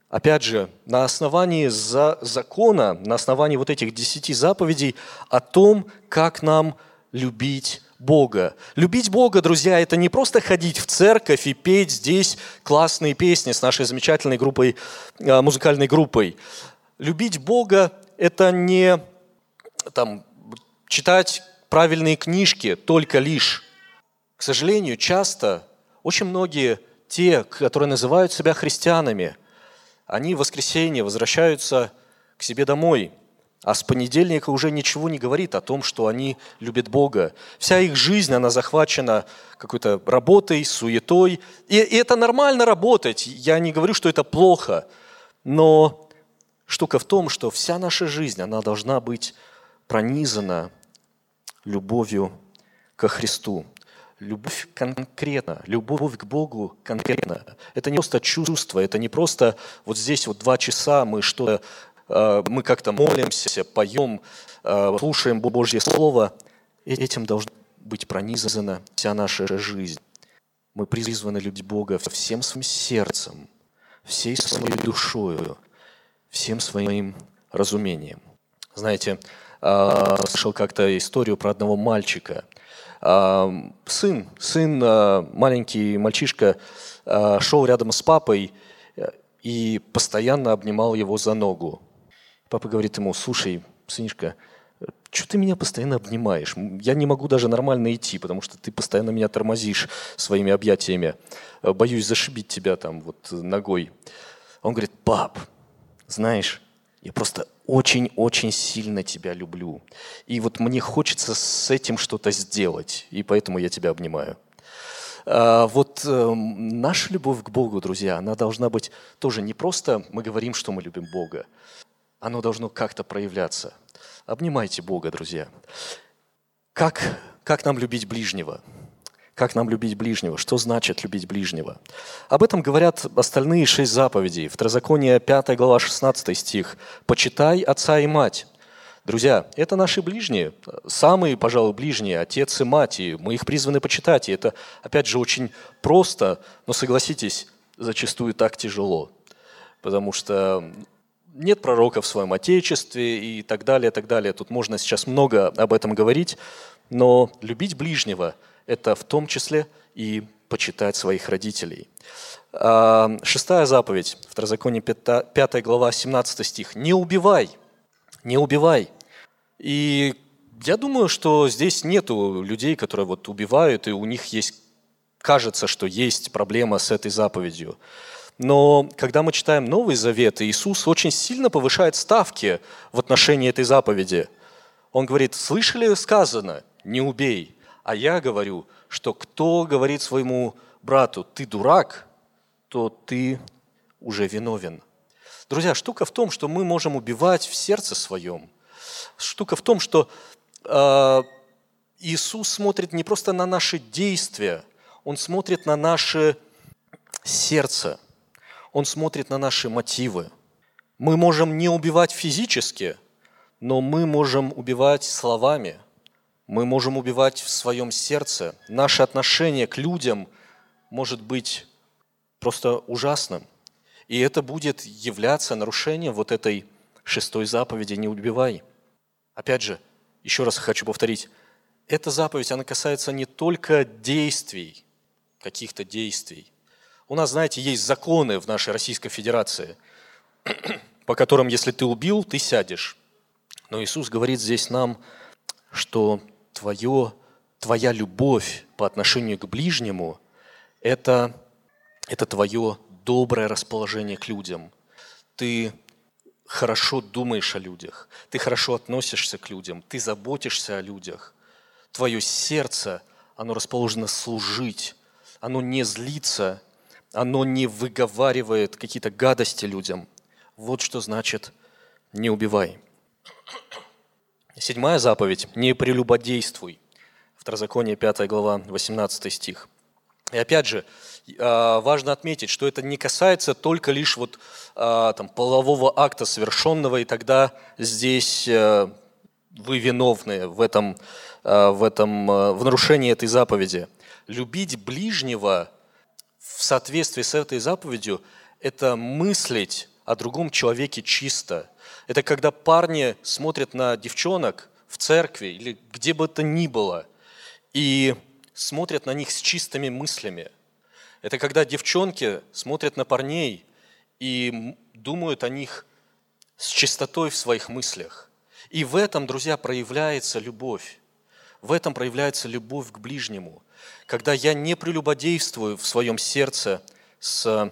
опять же, на основании за закона, на основании вот этих десяти заповедей о том, как нам любить Бога. Любить Бога, друзья, это не просто ходить в церковь и петь здесь классные песни с нашей замечательной группой, э, музыкальной группой. Любить Бога – это не там, читать правильные книжки только лишь. К сожалению, часто очень многие те, которые называют себя христианами, они в воскресенье возвращаются к себе домой, а с понедельника уже ничего не говорит о том, что они любят Бога. Вся их жизнь, она захвачена какой-то работой, суетой. И, и это нормально работать, я не говорю, что это плохо, но штука в том, что вся наша жизнь, она должна быть пронизана любовью ко Христу. Любовь конкретно, любовь к Богу конкретно. Это не просто чувство, это не просто вот здесь вот два часа мы что э, мы как-то молимся, поем, э, слушаем Божье Слово. Этим должна быть пронизана вся наша жизнь. Мы призваны любить Бога всем своим сердцем, всей своей душою, всем своим разумением. Знаете, э, слышал как-то историю про одного мальчика – сын, сын, маленький мальчишка, шел рядом с папой э, и постоянно обнимал его за ногу. Папа говорит ему, слушай, сынишка, что ты меня постоянно обнимаешь? Я не могу даже нормально идти, потому что ты постоянно меня тормозишь своими объятиями. Э, боюсь зашибить тебя там вот ногой. Он говорит, пап, знаешь, я просто очень-очень сильно тебя люблю. И вот мне хочется с этим что-то сделать, и поэтому я тебя обнимаю. А, вот э, наша любовь к Богу, друзья, она должна быть тоже не просто мы говорим, что мы любим Бога, оно должно как-то проявляться. Обнимайте Бога, друзья. Как, как нам любить ближнего? Как нам любить ближнего? Что значит любить ближнего? Об этом говорят остальные шесть заповедей. Второзаконие 5 глава 16 стих. «Почитай отца и мать». Друзья, это наши ближние, самые, пожалуй, ближние, отец и мать, и мы их призваны почитать. И это, опять же, очень просто, но согласитесь, зачастую так тяжело. Потому что нет пророка в своем отечестве и так далее, так далее. Тут можно сейчас много об этом говорить, но любить ближнего – это в том числе и почитать своих родителей. А, шестая заповедь, Второзаконие 5 глава, 17 стих. «Не убивай, не убивай». И я думаю, что здесь нету людей, которые вот убивают, и у них есть, кажется, что есть проблема с этой заповедью. Но когда мы читаем Новый Завет, Иисус очень сильно повышает ставки в отношении этой заповеди. Он говорит, слышали сказано, не убей. А я говорю, что кто говорит своему брату, ты дурак, то ты уже виновен. Друзья, штука в том, что мы можем убивать в сердце своем. Штука в том, что э, Иисус смотрит не просто на наши действия, Он смотрит на наше сердце – он смотрит на наши мотивы. Мы можем не убивать физически, но мы можем убивать словами, мы можем убивать в своем сердце. Наше отношение к людям может быть просто ужасным. И это будет являться нарушением вот этой шестой заповеди «Не убивай». Опять же, еще раз хочу повторить, эта заповедь, она касается не только действий, каких-то действий, у нас, знаете, есть законы в нашей Российской Федерации, по которым, если ты убил, ты сядешь. Но Иисус говорит здесь нам, что твое, твоя любовь по отношению к ближнему – это, это твое доброе расположение к людям. Ты хорошо думаешь о людях, ты хорошо относишься к людям, ты заботишься о людях. Твое сердце, оно расположено служить, оно не злится оно не выговаривает какие-то гадости людям. Вот что значит «не убивай». Седьмая заповедь – «не прелюбодействуй». Второзаконие 5 глава, 18 стих. И опять же, а, важно отметить, что это не касается только лишь вот, а, там, полового акта совершенного, и тогда здесь э, вы виновны в этом, а, в этом в нарушении этой заповеди. Любить ближнего в соответствии с этой заповедью – это мыслить о другом человеке чисто. Это когда парни смотрят на девчонок в церкви или где бы то ни было и смотрят на них с чистыми мыслями. Это когда девчонки смотрят на парней и думают о них с чистотой в своих мыслях. И в этом, друзья, проявляется любовь. В этом проявляется любовь к ближнему когда я не прелюбодействую в своем сердце с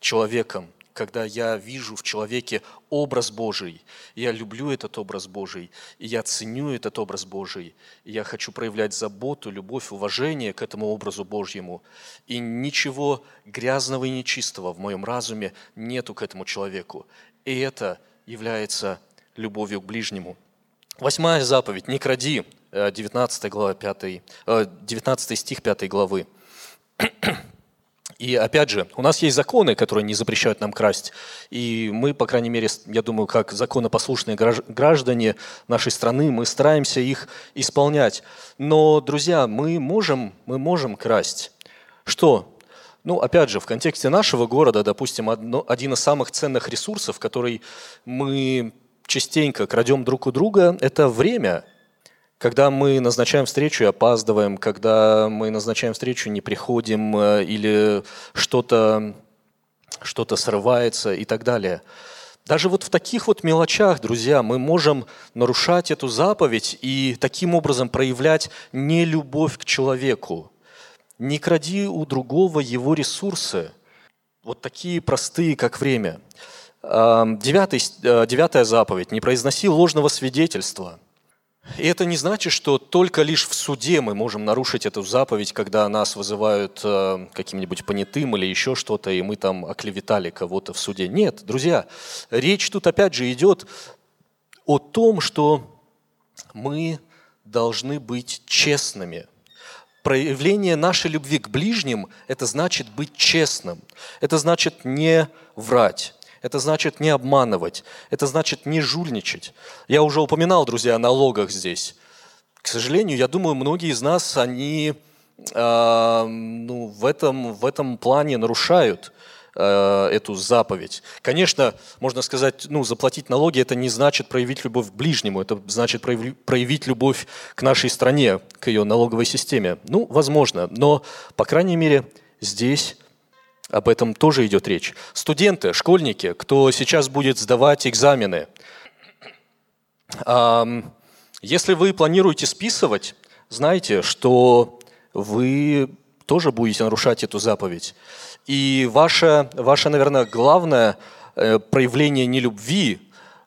человеком, когда я вижу в человеке образ Божий, я люблю этот образ Божий, и я ценю этот образ Божий, и я хочу проявлять заботу, любовь, уважение к этому образу Божьему, и ничего грязного и нечистого в моем разуме нету к этому человеку. И это является любовью к ближнему. Восьмая заповедь – не кради. 19, э, глава 5, 19 э, стих 5 главы. И опять же, у нас есть законы, которые не запрещают нам красть. И мы, по крайней мере, я думаю, как законопослушные граждане нашей страны, мы стараемся их исполнять. Но, друзья, мы можем, мы можем красть. Что? Ну, опять же, в контексте нашего города, допустим, одно, один из самых ценных ресурсов, который мы частенько крадем друг у друга, это время – когда мы назначаем встречу и опаздываем, когда мы назначаем встречу, не приходим э, или что-то что срывается и так далее. Даже вот в таких вот мелочах, друзья, мы можем нарушать эту заповедь и таким образом проявлять нелюбовь к человеку. Не кради у другого его ресурсы. Вот такие простые, как время. Девятый, э, девятая заповедь. Не произноси ложного свидетельства – и это не значит, что только лишь в суде мы можем нарушить эту заповедь, когда нас вызывают э, каким-нибудь понятым или еще что-то, и мы там оклеветали кого-то в суде. Нет, друзья, речь тут опять же идет о том, что мы должны быть честными. Проявление нашей любви к ближним – это значит быть честным. Это значит не врать. Это значит не обманывать, это значит не жульничать. Я уже упоминал, друзья, о налогах здесь. К сожалению, я думаю, многие из нас, они э, ну, в, этом, в этом плане нарушают. э, эту заповедь. Конечно, можно сказать, ну, заплатить налоги – это не значит проявить любовь к ближнему, это значит проявить любовь к нашей стране, к ее налоговой системе. Ну, возможно, но, по крайней мере, здесь об этом тоже идет речь. Студенты, школьники, кто сейчас будет сдавать экзамены, если вы планируете списывать, знайте, что вы тоже будете нарушать эту заповедь. И ваше, ваше наверное, главное э, проявление нелюбви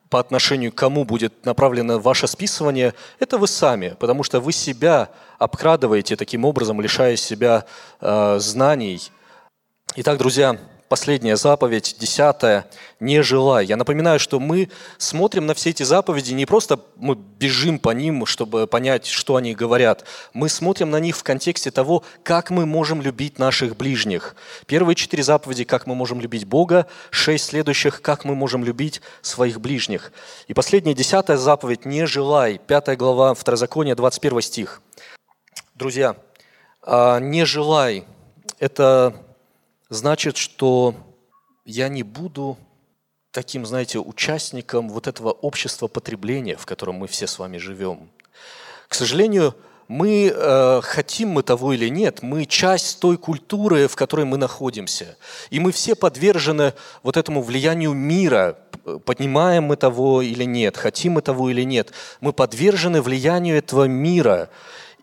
по отношению к кому будет направлено ваше списывание, это вы сами, потому что вы себя обкрадываете таким образом, лишая себя э, знаний. Итак, друзья, последняя заповедь, десятая, не желай. Я напоминаю, что мы смотрим на все эти заповеди, не просто мы бежим по ним, чтобы понять, что они говорят. Мы смотрим на них в контексте того, как мы можем любить наших ближних. Первые четыре заповеди, как мы можем любить Бога, шесть следующих, как мы можем любить своих ближних. И последняя, десятая заповедь, не желай, пятая глава Второзакония, 21 стих. Друзья, а, не желай, это значит, что я не буду таким, знаете, участником вот этого общества потребления, в котором мы все с вами живем. К сожалению, мы, э, хотим мы того или нет, мы часть той культуры, в которой мы находимся. И мы все подвержены вот этому влиянию мира, поднимаем мы того или нет, хотим мы того или нет. Мы подвержены влиянию этого мира.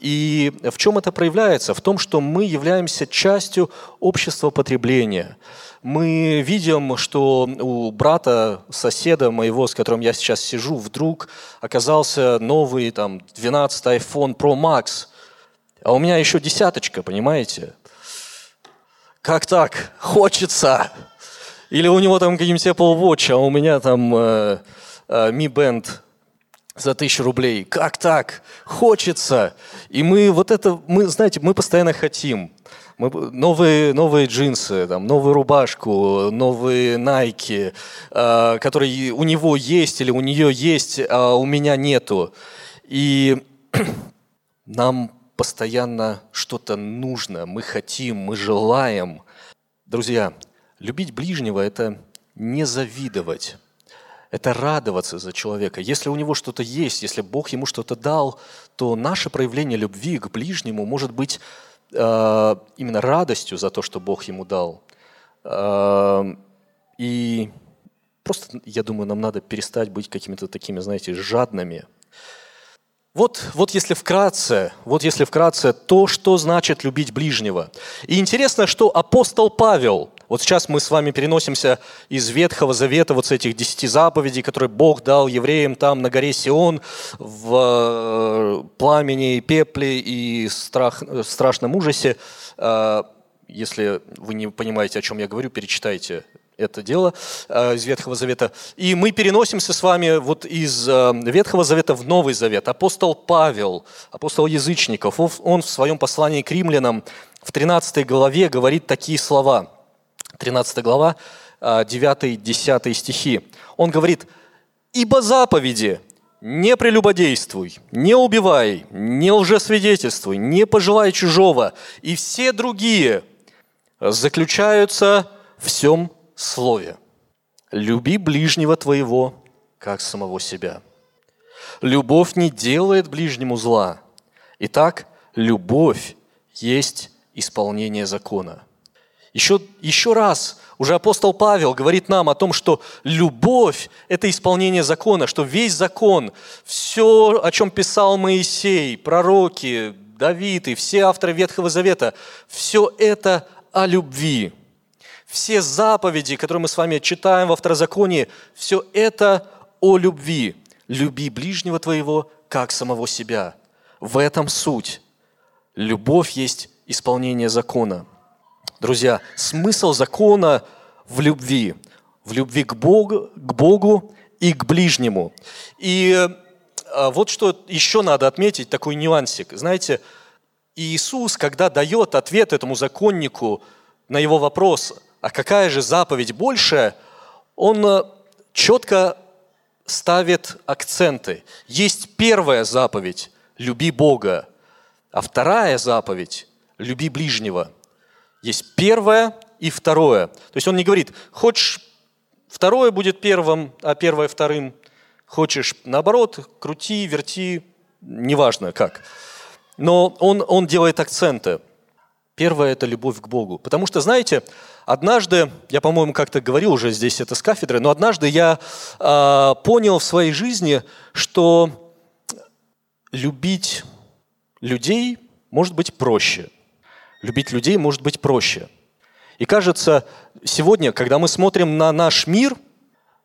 И в чем это проявляется? В том, что мы являемся частью общества потребления. Мы видим, что у брата, соседа моего, с которым я сейчас сижу, вдруг оказался новый там, 12 iPhone Pro Max, а у меня еще десяточка, понимаете? Как так? Хочется! Или у него там какие-нибудь Apple Watch, а у меня там э, э, Mi Band за тысячу рублей. Как так? Хочется. И мы вот это, мы, знаете, мы постоянно хотим. Мы, новые, новые джинсы, там, новую рубашку, новые Nike, э, которые у него есть или у нее есть, а у меня нету. И нам постоянно что-то нужно, мы хотим, мы желаем. Друзья, любить ближнего – это не завидовать это радоваться за человека. Если у него что-то есть, если Бог ему что-то дал, то наше проявление любви к ближнему может быть э, именно радостью за то, что Бог ему дал. Э, и просто, я думаю, нам надо перестать быть какими-то такими, знаете, жадными. Вот, вот если вкратце, вот если вкратце то, что значит любить ближнего. И интересно, что апостол Павел – вот сейчас мы с вами переносимся из Ветхого Завета, вот с этих десяти заповедей, которые Бог дал евреям там на горе Сион, в э, пламени, пепле и страх, э, страшном ужасе. Э, если вы не понимаете, о чем я говорю, перечитайте это дело из Ветхого Завета. И мы переносимся с вами вот из Ветхого Завета в Новый Завет. Апостол Павел, апостол язычников, он в своем послании к римлянам в 13 главе говорит такие слова – 13 глава, 9-10 а, стихи. Он говорит, «Ибо заповеди не прелюбодействуй, не убивай, не лжесвидетельствуй, не пожелай чужого, и все другие заключаются в всем слове. Люби ближнего твоего, как самого себя. Любовь не делает ближнему зла. Итак, любовь есть исполнение закона. Еще, еще раз, уже апостол Павел говорит нам о том, что любовь – это исполнение закона, что весь закон, все, о чем писал Моисей, пророки, Давид и все авторы Ветхого Завета, все это о любви. Все заповеди, которые мы с вами читаем во Второзаконии, все это о любви. Люби ближнего твоего, как самого себя. В этом суть. Любовь есть исполнение закона – Друзья, смысл закона в любви. В любви к Богу, к Богу и к ближнему. И а, вот что еще надо отметить, такой нюансик. Знаете, Иисус, когда дает ответ этому законнику на его вопрос, а какая же заповедь больше, он а, четко ставит акценты. Есть первая заповедь – люби Бога, а вторая заповедь – люби ближнего – есть первая и второе. То есть он не говорит, хочешь второе будет первым, а первое вторым. Хочешь наоборот, крути, верти, неважно как. Но он, он делает акценты. Первое – это любовь к Богу. Потому что, знаете, однажды, я, по-моему, как-то говорил уже здесь это с кафедры, но однажды я э, понял в своей жизни, что любить людей может быть проще. Любить людей может быть проще. И кажется, сегодня, когда мы смотрим на наш мир,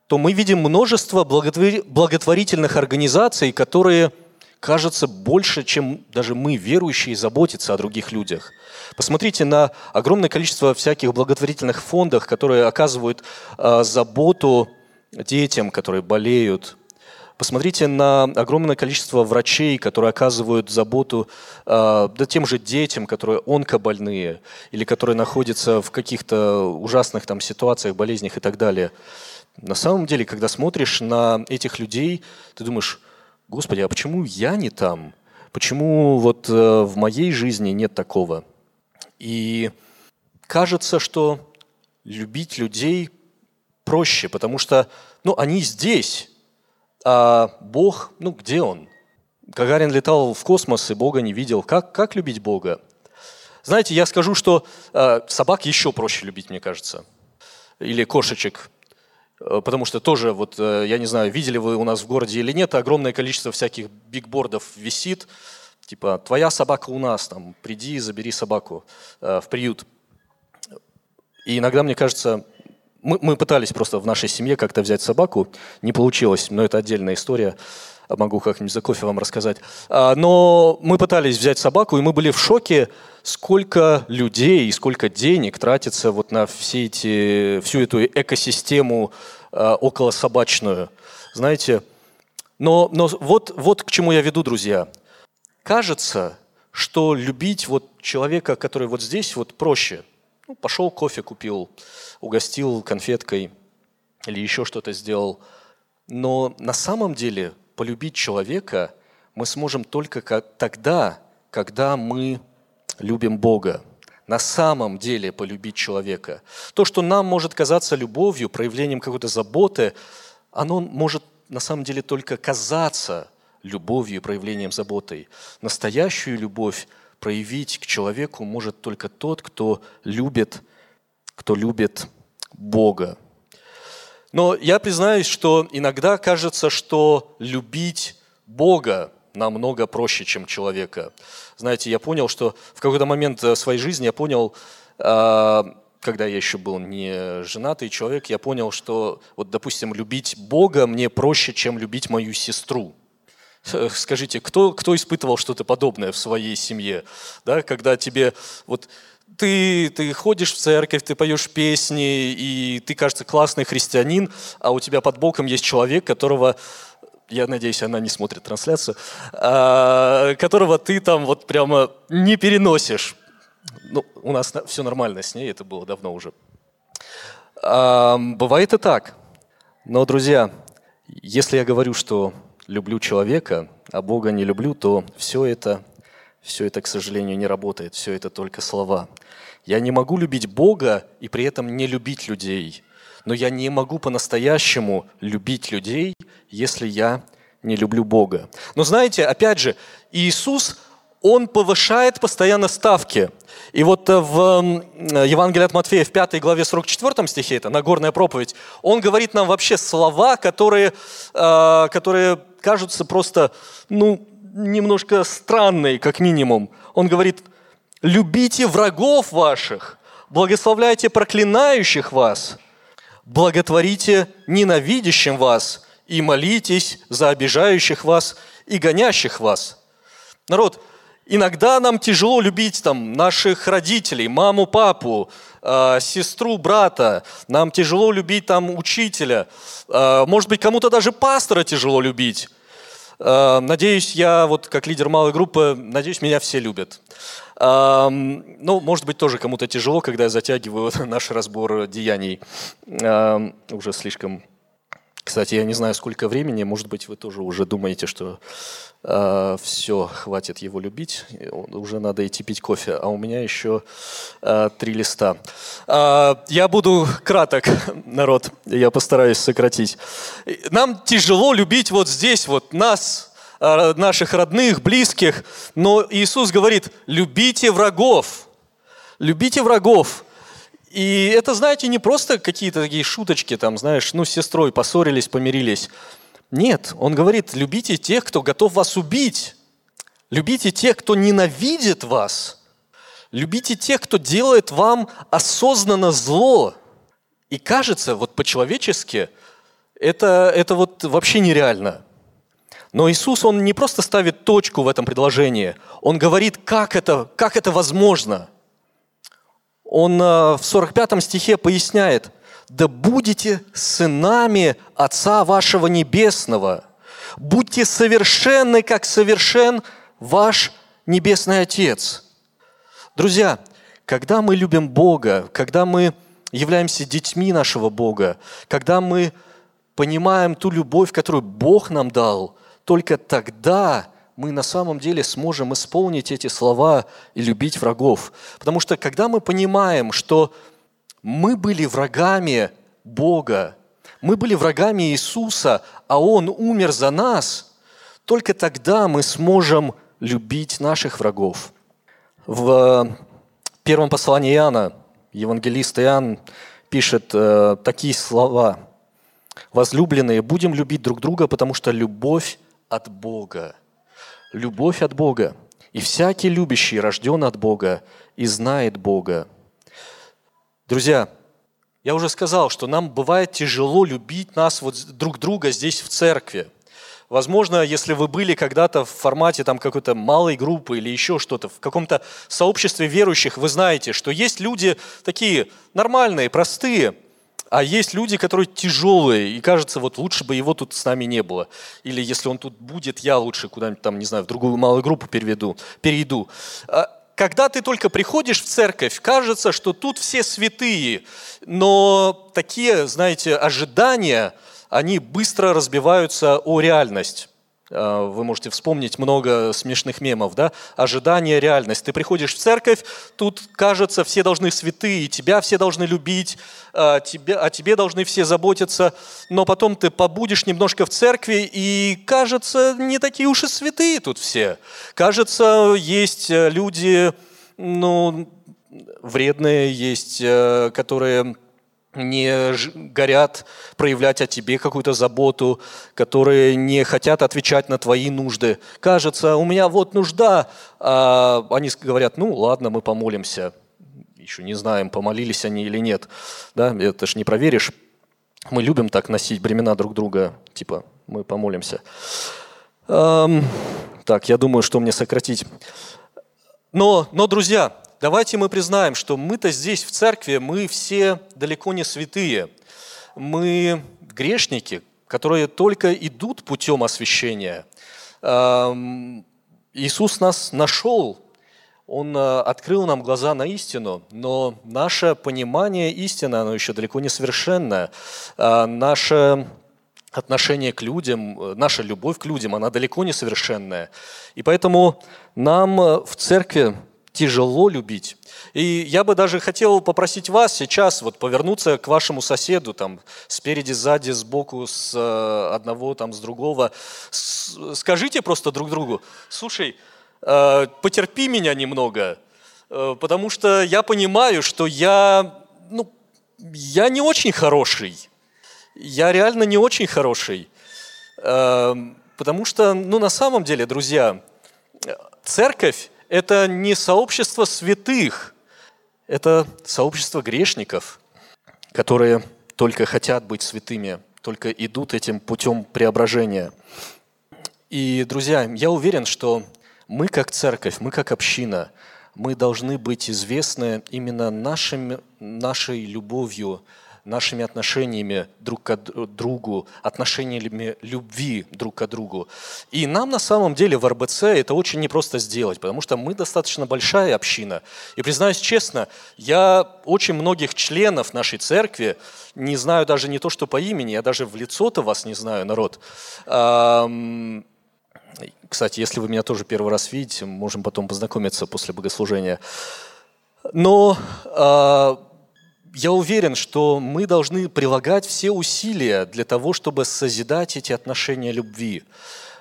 то мы видим множество благотворительных организаций, которые, кажется, больше, чем даже мы, верующие, заботятся о других людях. Посмотрите на огромное количество всяких благотворительных фондов, которые оказывают э, заботу детям, которые болеют, Посмотрите на огромное количество врачей, которые оказывают заботу э, да, тем же детям, которые онкобольные или которые находятся в каких-то ужасных там ситуациях, болезнях и так далее. На самом деле, когда смотришь на этих людей, ты думаешь, Господи, а почему я не там? Почему вот э, в моей жизни нет такого? И кажется, что любить людей проще, потому что ну, они здесь, а Бог, ну где он? Гагарин летал в космос и Бога не видел. Как, как любить Бога? Знаете, я скажу, что э, собак еще проще любить, мне кажется. Или кошечек. Э, потому что тоже, вот, э, я не знаю, видели вы у нас в городе или нет, огромное количество всяких бигбордов висит. Типа, твоя собака у нас, там, приди, забери собаку э, в приют. И иногда, мне кажется, мы, мы пытались просто в нашей семье как-то взять собаку, не получилось, но это отдельная история, могу как-нибудь за кофе вам рассказать. А, но мы пытались взять собаку, и мы были в шоке, сколько людей и сколько денег тратится вот на все эти, всю эту экосистему а, около собачную. Знаете, но, но вот, вот к чему я веду, друзья. Кажется, что любить вот человека, который вот здесь, вот проще. Ну, пошел кофе купил, угостил конфеткой или еще что-то сделал. Но на самом деле полюбить человека мы сможем только тогда, когда мы любим Бога. На самом деле полюбить человека. То, что нам может казаться любовью, проявлением какой-то заботы, оно может на самом деле только казаться любовью проявлением заботы. Настоящую любовь проявить к человеку может только тот, кто любит кто любит Бога. Но я признаюсь, что иногда кажется, что любить Бога намного проще, чем человека. Знаете, я понял, что в какой-то момент своей жизни я понял, а, когда я еще был не женатый человек, я понял, что, вот, допустим, любить Бога мне проще, чем любить мою сестру. Скажите, кто, кто испытывал что-то подобное в своей семье? Да, когда тебе вот ты, ты ходишь в церковь, ты поешь песни, и ты, кажется, классный христианин, а у тебя под боком есть человек, которого я надеюсь, она не смотрит трансляцию, а, которого ты там вот прямо не переносишь. Ну, у нас все нормально с ней, это было давно уже. А, бывает и так. Но, друзья, если я говорю, что люблю человека, а Бога не люблю, то все это все это, к сожалению, не работает, все это только слова. Я не могу любить Бога и при этом не любить людей. Но я не могу по-настоящему любить людей, если я не люблю Бога. Но знаете, опять же, Иисус, Он повышает постоянно ставки. И вот э, в Евангелии от Матфея в 5 главе 44 стихе, это Нагорная проповедь, Он говорит нам вообще слова, которые, э, которые кажутся просто, ну, немножко странный, как минимум. Он говорит, любите врагов ваших, благословляйте проклинающих вас, благотворите ненавидящим вас и молитесь за обижающих вас и гонящих вас. Народ, иногда нам тяжело любить там, наших родителей, маму, папу, э, сестру, брата. Нам тяжело любить там, учителя. Э, может быть, кому-то даже пастора тяжело любить. Э, надеюсь, я вот как лидер малой группы, надеюсь, меня все любят. Ну, может быть, тоже кому-то тяжело, когда я затягиваю наш разбор деяний уже слишком Кстати, я не знаю, сколько времени, может быть, вы тоже уже думаете, что э, все, хватит его любить, уже надо идти пить кофе, а у меня еще э, три листа. Э, я буду краток, народ, я постараюсь сократить. Нам тяжело любить вот здесь, вот нас, наших родных, близких, но Иисус говорит, любите врагов, любите врагов. И это, знаете, не просто какие-то такие шуточки, там, знаешь, ну, с сестрой поссорились, помирились. Нет, он говорит, любите тех, кто готов вас убить. Любите тех, кто ненавидит вас. Любите тех, кто делает вам осознанно зло. И кажется, вот по-человечески, это, это вот вообще нереально. Но Иисус, Он не просто ставит точку в этом предложении, Он говорит, как это, как это возможно – он э, в 45 стихе поясняет, «Да будете сынами Отца вашего Небесного, будьте совершенны, как совершен ваш Небесный Отец». Друзья, когда мы любим Бога, когда мы являемся детьми нашего Бога, когда мы понимаем ту любовь, которую Бог нам дал, только тогда мы на самом деле сможем исполнить эти слова и любить врагов. Потому что когда мы понимаем, что мы были врагами Бога, мы были врагами Иисуса, а Он умер за нас, только тогда мы сможем любить наших врагов. В первом послании Иоанна, евангелист Иоанн пишет э, такие слова. «Возлюбленные, будем любить друг друга, потому что любовь от Бога любовь от Бога. И всякий любящий рожден от Бога и знает Бога. Друзья, я уже сказал, что нам бывает тяжело любить нас вот друг друга здесь в церкви. Возможно, если вы были когда-то в формате там какой-то малой группы или еще что-то, в каком-то сообществе верующих, вы знаете, что есть люди такие нормальные, простые – а есть люди, которые тяжелые, и кажется, вот лучше бы его тут с нами не было. Или если он тут будет, я лучше куда-нибудь там, не знаю, в другую малую группу переведу, перейду. Когда ты только приходишь в церковь, кажется, что тут все святые, но такие, знаете, ожидания, они быстро разбиваются о реальность. А, вы можете вспомнить много смешных мемов, да? Ожидание, реальность. Ты приходишь в церковь, тут кажется, все должны святые, тебя все должны любить, а, тебе, о тебе должны все заботиться, но потом ты побудешь немножко в церкви, и кажется, не такие уж и святые тут все. Кажется, есть э, люди, ну, вредные, есть, э, которые не горят проявлять о тебе какую-то заботу, которые не хотят отвечать на твои нужды. Кажется, у меня вот нужда, а они говорят, ну ладно, мы помолимся. Еще не знаем, помолились они или нет. Да, это ж не проверишь. Мы любим так носить бремена друг друга, типа мы помолимся. Эм, так, я думаю, что мне сократить. Но, но, друзья, Давайте мы признаем, что мы-то здесь, в церкви, мы все далеко не святые. Мы грешники, которые только идут путем освящения. Иисус нас нашел, Он а, открыл нам глаза на истину, но наше понимание истины, оно еще далеко не совершенное. А, наше отношение к людям, наша любовь к людям, она далеко не совершенная. И поэтому нам в церкви тяжело любить. И я бы даже хотел попросить вас сейчас вот повернуться к вашему соседу, там, спереди, сзади, сбоку, с э, одного, там, с другого. Скажите просто друг другу, слушай, э, потерпи меня немного, э, потому что я понимаю, что я, ну, я не очень хороший. Я реально не очень хороший. Потому что, ну, на самом деле, друзья, церковь это не сообщество святых, это сообщество грешников, которые только хотят быть святыми, только идут этим путем преображения. И, друзья, я уверен, что мы как церковь, мы как община, мы должны быть известны именно нашим, нашей любовью нашими отношениями друг к другу, отношениями любви друг к другу. И нам на самом деле в РБЦ это очень непросто сделать, потому что мы достаточно большая община. И признаюсь честно, я очень многих членов нашей церкви не знаю даже не то, что по имени, я даже в лицо-то вас не знаю, народ. Кстати, если вы меня тоже первый раз видите, можем потом познакомиться после богослужения. Но а, я уверен, что мы должны прилагать все усилия для того, чтобы созидать эти отношения любви,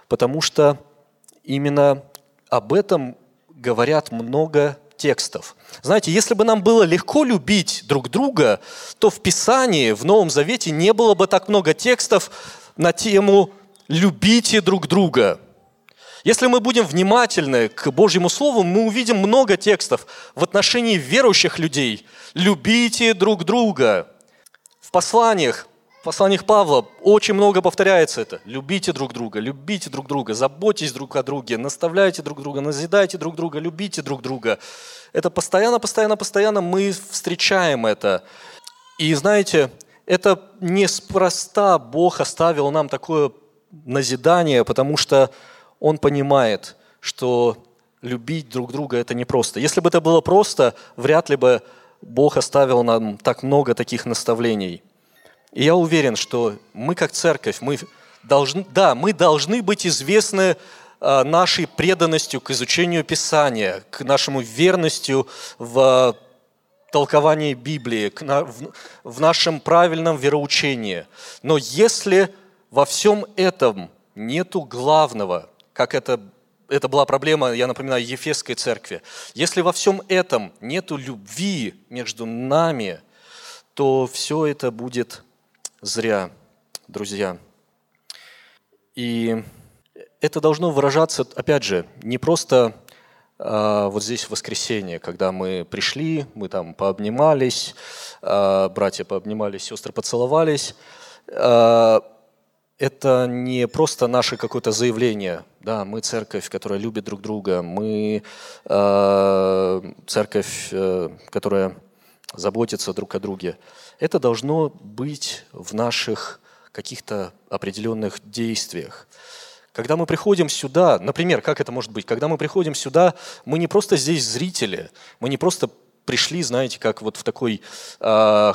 потому что именно об этом говорят много текстов. Знаете, если бы нам было легко любить друг друга, то в Писании, в Новом Завете не было бы так много текстов на тему «любите друг друга». Если мы будем внимательны к Божьему Слову, мы увидим много текстов в отношении верующих людей. Любите друг друга. В посланиях, в посланиях Павла очень много повторяется это. Любите друг друга, любите друг друга, заботьтесь друг о друге, наставляйте друг друга, назидайте друг друга, любите друг друга. Это постоянно, постоянно, постоянно мы встречаем это. И знаете, это неспроста Бог оставил нам такое назидание, потому что он понимает, что любить друг друга это непросто. Если бы это было просто, вряд ли бы Бог оставил нам так много таких наставлений. И я уверен, что мы как церковь, мы должны, да, мы должны быть известны а, нашей преданностью к изучению Писания, к нашему верностью в толковании Библии, в нашем правильном вероучении. Но если во всем этом нету главного, как это, это была проблема, я напоминаю, Ефесской церкви. Если во всем этом нету любви между нами, то все это будет зря, друзья. И это должно выражаться, опять же, не просто а, вот здесь в воскресенье, когда мы пришли, мы там пообнимались, а, братья пообнимались, сестры поцеловались. А, это не просто наше какое-то заявление. Да, мы церковь, которая любит друг друга, мы э, церковь, э, которая заботится друг о друге. Это должно быть в наших каких-то определенных действиях. Когда мы приходим сюда, например, как это может быть? Когда мы приходим сюда, мы не просто здесь зрители, мы не просто пришли, знаете, как вот в такой э,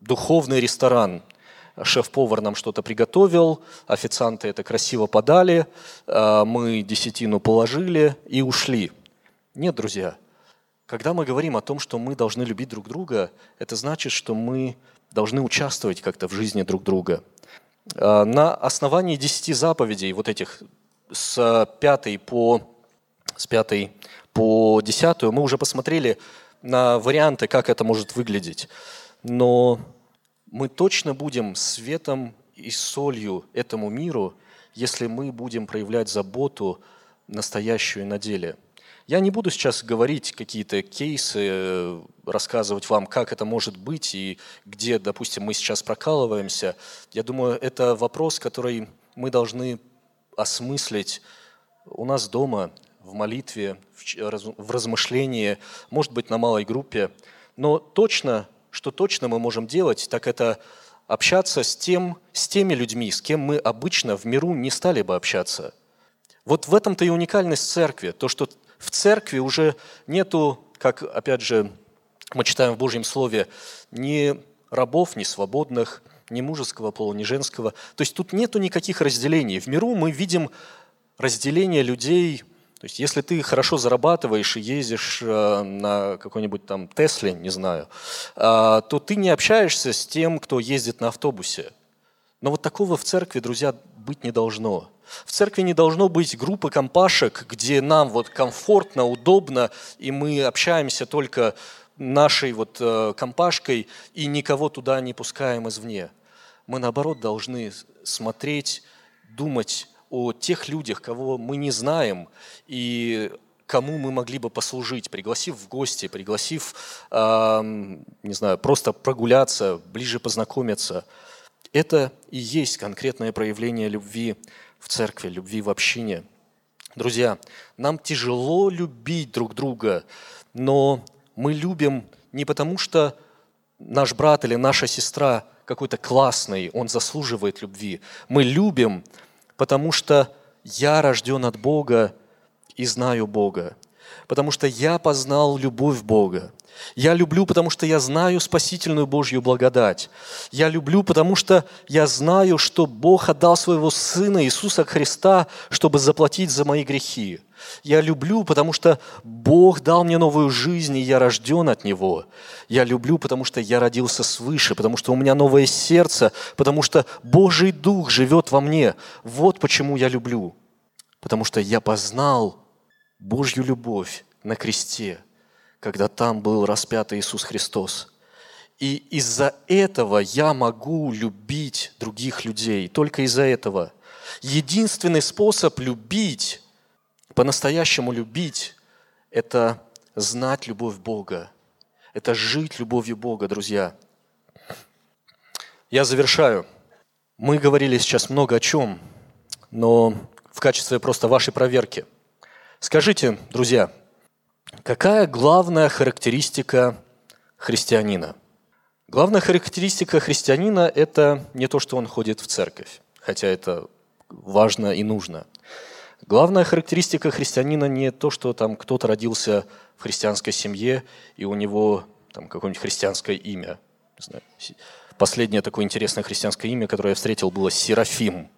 духовный ресторан, шеф-повар нам что-то приготовил, официанты это красиво подали, э, мы десятину положили и ушли. Нет, друзья, когда мы говорим о том, что мы должны любить друг друга, это значит, что мы должны участвовать как-то в жизни друг друга. Э, на основании десяти заповедей, вот этих с пятой по, с пятой по десятую, мы уже посмотрели на варианты, как это может выглядеть. Но мы точно будем светом и солью этому миру, если мы будем проявлять заботу настоящую на деле. Я не буду сейчас говорить какие-то кейсы, рассказывать вам, как это может быть и где, допустим, мы сейчас прокалываемся. Я думаю, это вопрос, который мы должны осмыслить у нас дома, в молитве, в размышлении, может быть, на малой группе. Но точно что точно мы можем делать, так это общаться с, тем, с теми людьми, с кем мы обычно в миру не стали бы общаться. Вот в этом-то и уникальность церкви, то, что в церкви уже нету, как, опять же, мы читаем в Божьем Слове, ни рабов, ни свободных, ни мужеского пола, ни женского. То есть тут нету никаких разделений. В миру мы видим разделение людей то есть если ты хорошо зарабатываешь и ездишь э, на какой-нибудь там Тесле, не знаю, а, то ты не общаешься с тем, кто ездит на автобусе. Но вот такого в церкви, друзья, быть не должно. В церкви не должно быть группы компашек, где нам вот комфортно, удобно, и мы общаемся только нашей вот э, компашкой и никого туда не пускаем извне. Мы, наоборот, должны смотреть, думать о тех людях, кого мы не знаем, и кому мы могли бы послужить, пригласив в гости, пригласив, э, не знаю, просто прогуляться, ближе познакомиться. Это и есть конкретное проявление любви в церкви, любви в общине. Друзья, нам тяжело любить друг друга, но мы любим не потому, что наш брат или наша сестра какой-то классный, он заслуживает любви. Мы любим, потому что я рожден от Бога и знаю Бога. Потому что я познал любовь Бога. Я люблю, потому что я знаю спасительную Божью благодать. Я люблю, потому что я знаю, что Бог отдал своего Сына Иисуса Христа, чтобы заплатить за мои грехи. Я люблю, потому что Бог дал мне новую жизнь, и я рожден от Него. Я люблю, потому что я родился свыше, потому что у меня новое сердце, потому что Божий Дух живет во мне. Вот почему я люблю. Потому что я познал Божью любовь на кресте – когда там был распят Иисус Христос. И из-за этого я могу любить других людей, только из-за этого. Единственный способ любить, по-настоящему любить, это знать любовь Бога, это жить любовью Бога, друзья. Я завершаю. Мы говорили сейчас много о чем, но в качестве просто вашей проверки. Скажите, друзья, Какая главная характеристика христианина? Главная характеристика христианина – это не то, что он ходит в церковь, хотя это важно и нужно. Главная характеристика христианина не то, что там кто-то родился в христианской семье, и у него там какое-нибудь христианское имя. Не знаю. Последнее такое интересное христианское имя, которое я встретил, было Серафим.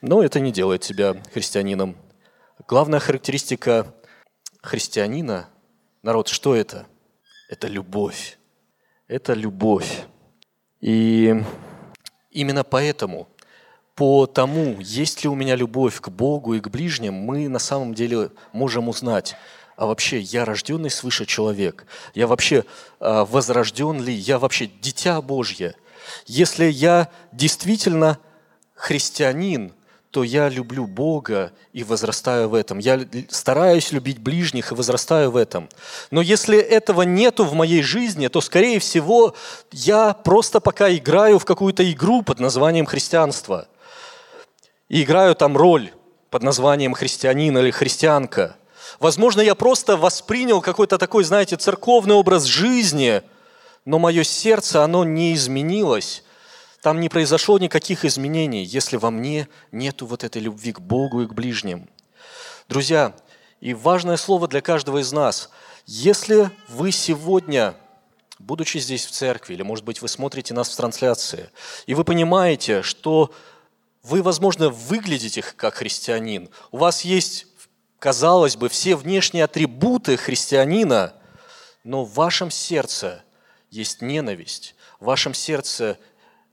Но это не делает тебя христианином. Главная характеристика христианина, народ, что это? Это любовь. Это любовь. И именно поэтому, по тому, есть ли у меня любовь к Богу и к ближним, мы на самом деле можем узнать, а вообще я рожденный свыше человек, я вообще а, возрожден ли, я вообще дитя Божье. Если я действительно христианин, то я люблю Бога и возрастаю в этом. Я стараюсь любить ближних и возрастаю в этом. Но если этого нету в моей жизни, то, скорее всего, я просто пока играю в какую-то игру под названием христианство. И играю там роль под названием христианин или христианка. Возможно, я просто воспринял какой-то такой, знаете, церковный образ жизни, но мое сердце, оно не изменилось там не произошло никаких изменений, если во мне нету вот этой любви к Богу и к ближним. Друзья, и важное слово для каждого из нас. Если вы сегодня, будучи здесь в церкви, или, может быть, вы смотрите нас в трансляции, и вы понимаете, что вы, возможно, выглядите как христианин, у вас есть, казалось бы, все внешние атрибуты христианина, но в вашем сердце есть ненависть, в вашем сердце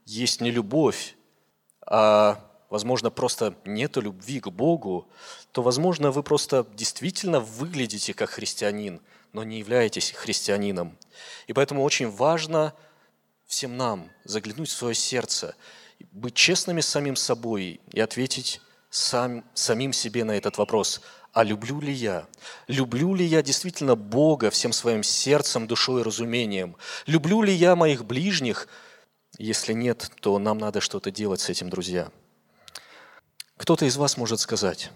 есть не любовь, а, возможно, просто нету любви к Богу, то, возможно, вы просто действительно выглядите как христианин, но не являетесь христианином. И поэтому очень важно всем нам заглянуть в свое сердце, быть честными с самим собой и ответить сам, самим себе на этот вопрос. А люблю ли я? Люблю ли я действительно Бога всем своим сердцем, душой и разумением? Люблю ли я моих ближних – если нет, то нам надо что-то делать с этим, друзья. Кто-то из вас может сказать,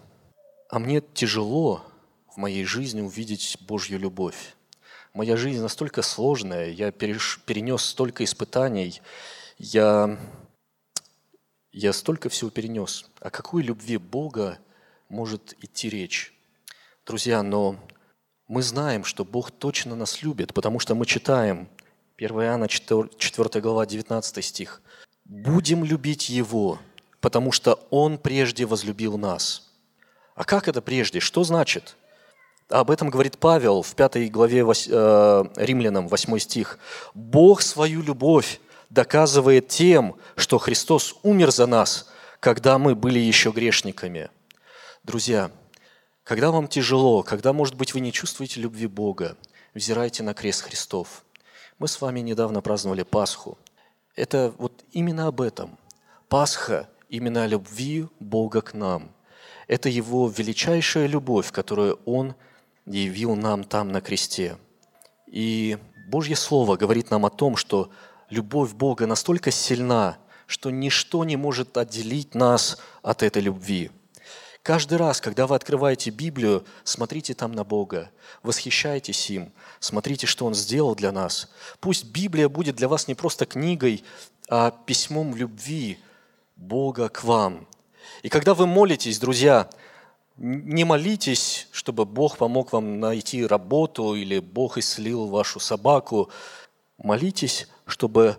а мне тяжело в моей жизни увидеть Божью любовь. Моя жизнь настолько сложная, я перенес столько испытаний, я, я столько всего перенес. О какой любви Бога может идти речь? Друзья, но мы знаем, что Бог точно нас любит, потому что мы читаем – 1 Иоанна 4, 4 глава 19 стих. «Будем любить Его, потому что Он прежде возлюбил нас». А как это прежде? Что значит? Об этом говорит Павел в 5 главе э, Римлянам, 8 стих. «Бог свою любовь доказывает тем, что Христос умер за нас, когда мы были еще грешниками». Друзья, когда вам тяжело, когда, может быть, вы не чувствуете любви Бога, взирайте на крест Христов – мы с вами недавно праздновали Пасху. Это вот именно об этом. Пасха именно о любви Бога к нам. Это Его величайшая любовь, которую Он явил нам там на кресте. И Божье Слово говорит нам о том, что любовь Бога настолько сильна, что ничто не может отделить нас от этой любви. Каждый раз, когда вы открываете Библию, смотрите там на Бога, восхищайтесь им, смотрите, что Он сделал для нас. Пусть Библия будет для вас не просто книгой, а письмом любви Бога к вам. И когда вы молитесь, друзья, не молитесь, чтобы Бог помог вам найти работу или Бог исцелил вашу собаку. Молитесь, чтобы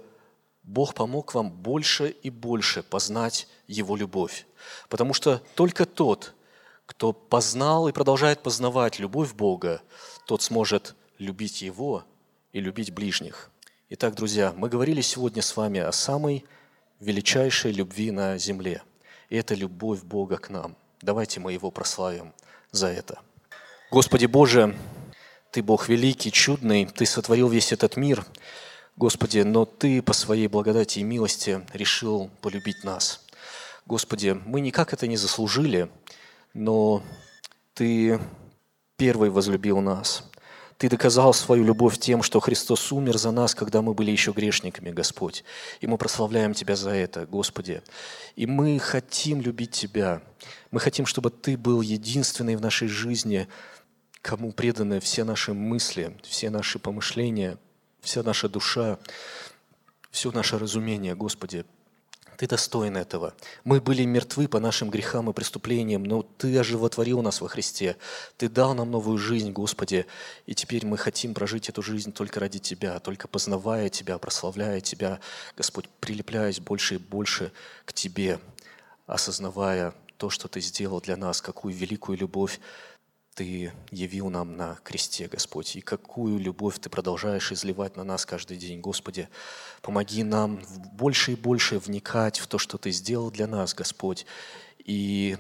Бог помог вам больше и больше познать Его любовь. Потому что только тот, кто познал и продолжает познавать любовь Бога, тот сможет любить Его и любить ближних. Итак, друзья, мы говорили сегодня с вами о самой величайшей любви на земле. И это любовь Бога к нам. Давайте мы Его прославим за это. Господи Боже, Ты Бог великий, чудный, Ты сотворил весь этот мир. Господи, но Ты по своей благодати и милости решил полюбить нас. Господи, мы никак это не заслужили, но Ты первый возлюбил нас. Ты доказал свою любовь тем, что Христос умер за нас, когда мы были еще грешниками, Господь. И мы прославляем Тебя за это, Господи. И мы хотим любить Тебя. Мы хотим, чтобы Ты был единственный в нашей жизни, кому преданы все наши мысли, все наши помышления, вся наша душа, все наше разумение, Господи. Ты достоин этого. Мы были мертвы по нашим грехам и преступлениям, но Ты оживотворил нас во Христе. Ты дал нам новую жизнь, Господи, и теперь мы хотим прожить эту жизнь только ради Тебя, только познавая Тебя, прославляя Тебя, Господь, прилепляясь больше и больше к Тебе, осознавая то, что Ты сделал для нас, какую великую любовь ты явил нам на кресте, Господь, и какую любовь Ты продолжаешь изливать на нас каждый день. Господи, помоги нам больше и больше вникать в то, что Ты сделал для нас, Господь, и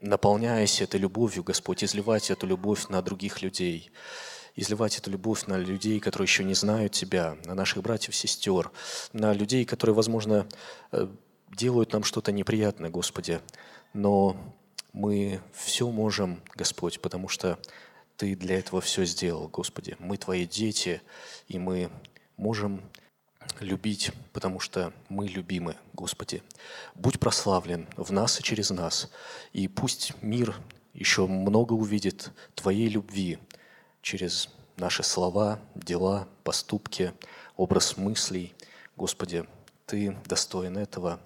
наполняясь этой любовью, Господь, изливать эту любовь на других людей, изливать эту любовь на людей, которые еще не знают Тебя, на наших братьев, сестер, на людей, которые, возможно, э, делают нам что-то неприятное, Господи, но мы все можем, Господь, потому что Ты для этого все сделал, Господи. Мы Твои дети, и мы можем любить, потому что мы любимы, Господи. Будь прославлен в нас и через нас, и пусть мир еще много увидит Твоей любви через наши слова, дела, поступки, образ мыслей. Господи, Ты достоин этого.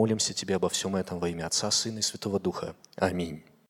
Молимся Тебе обо всем этом во имя Отца, Сына и Святого Духа. Аминь.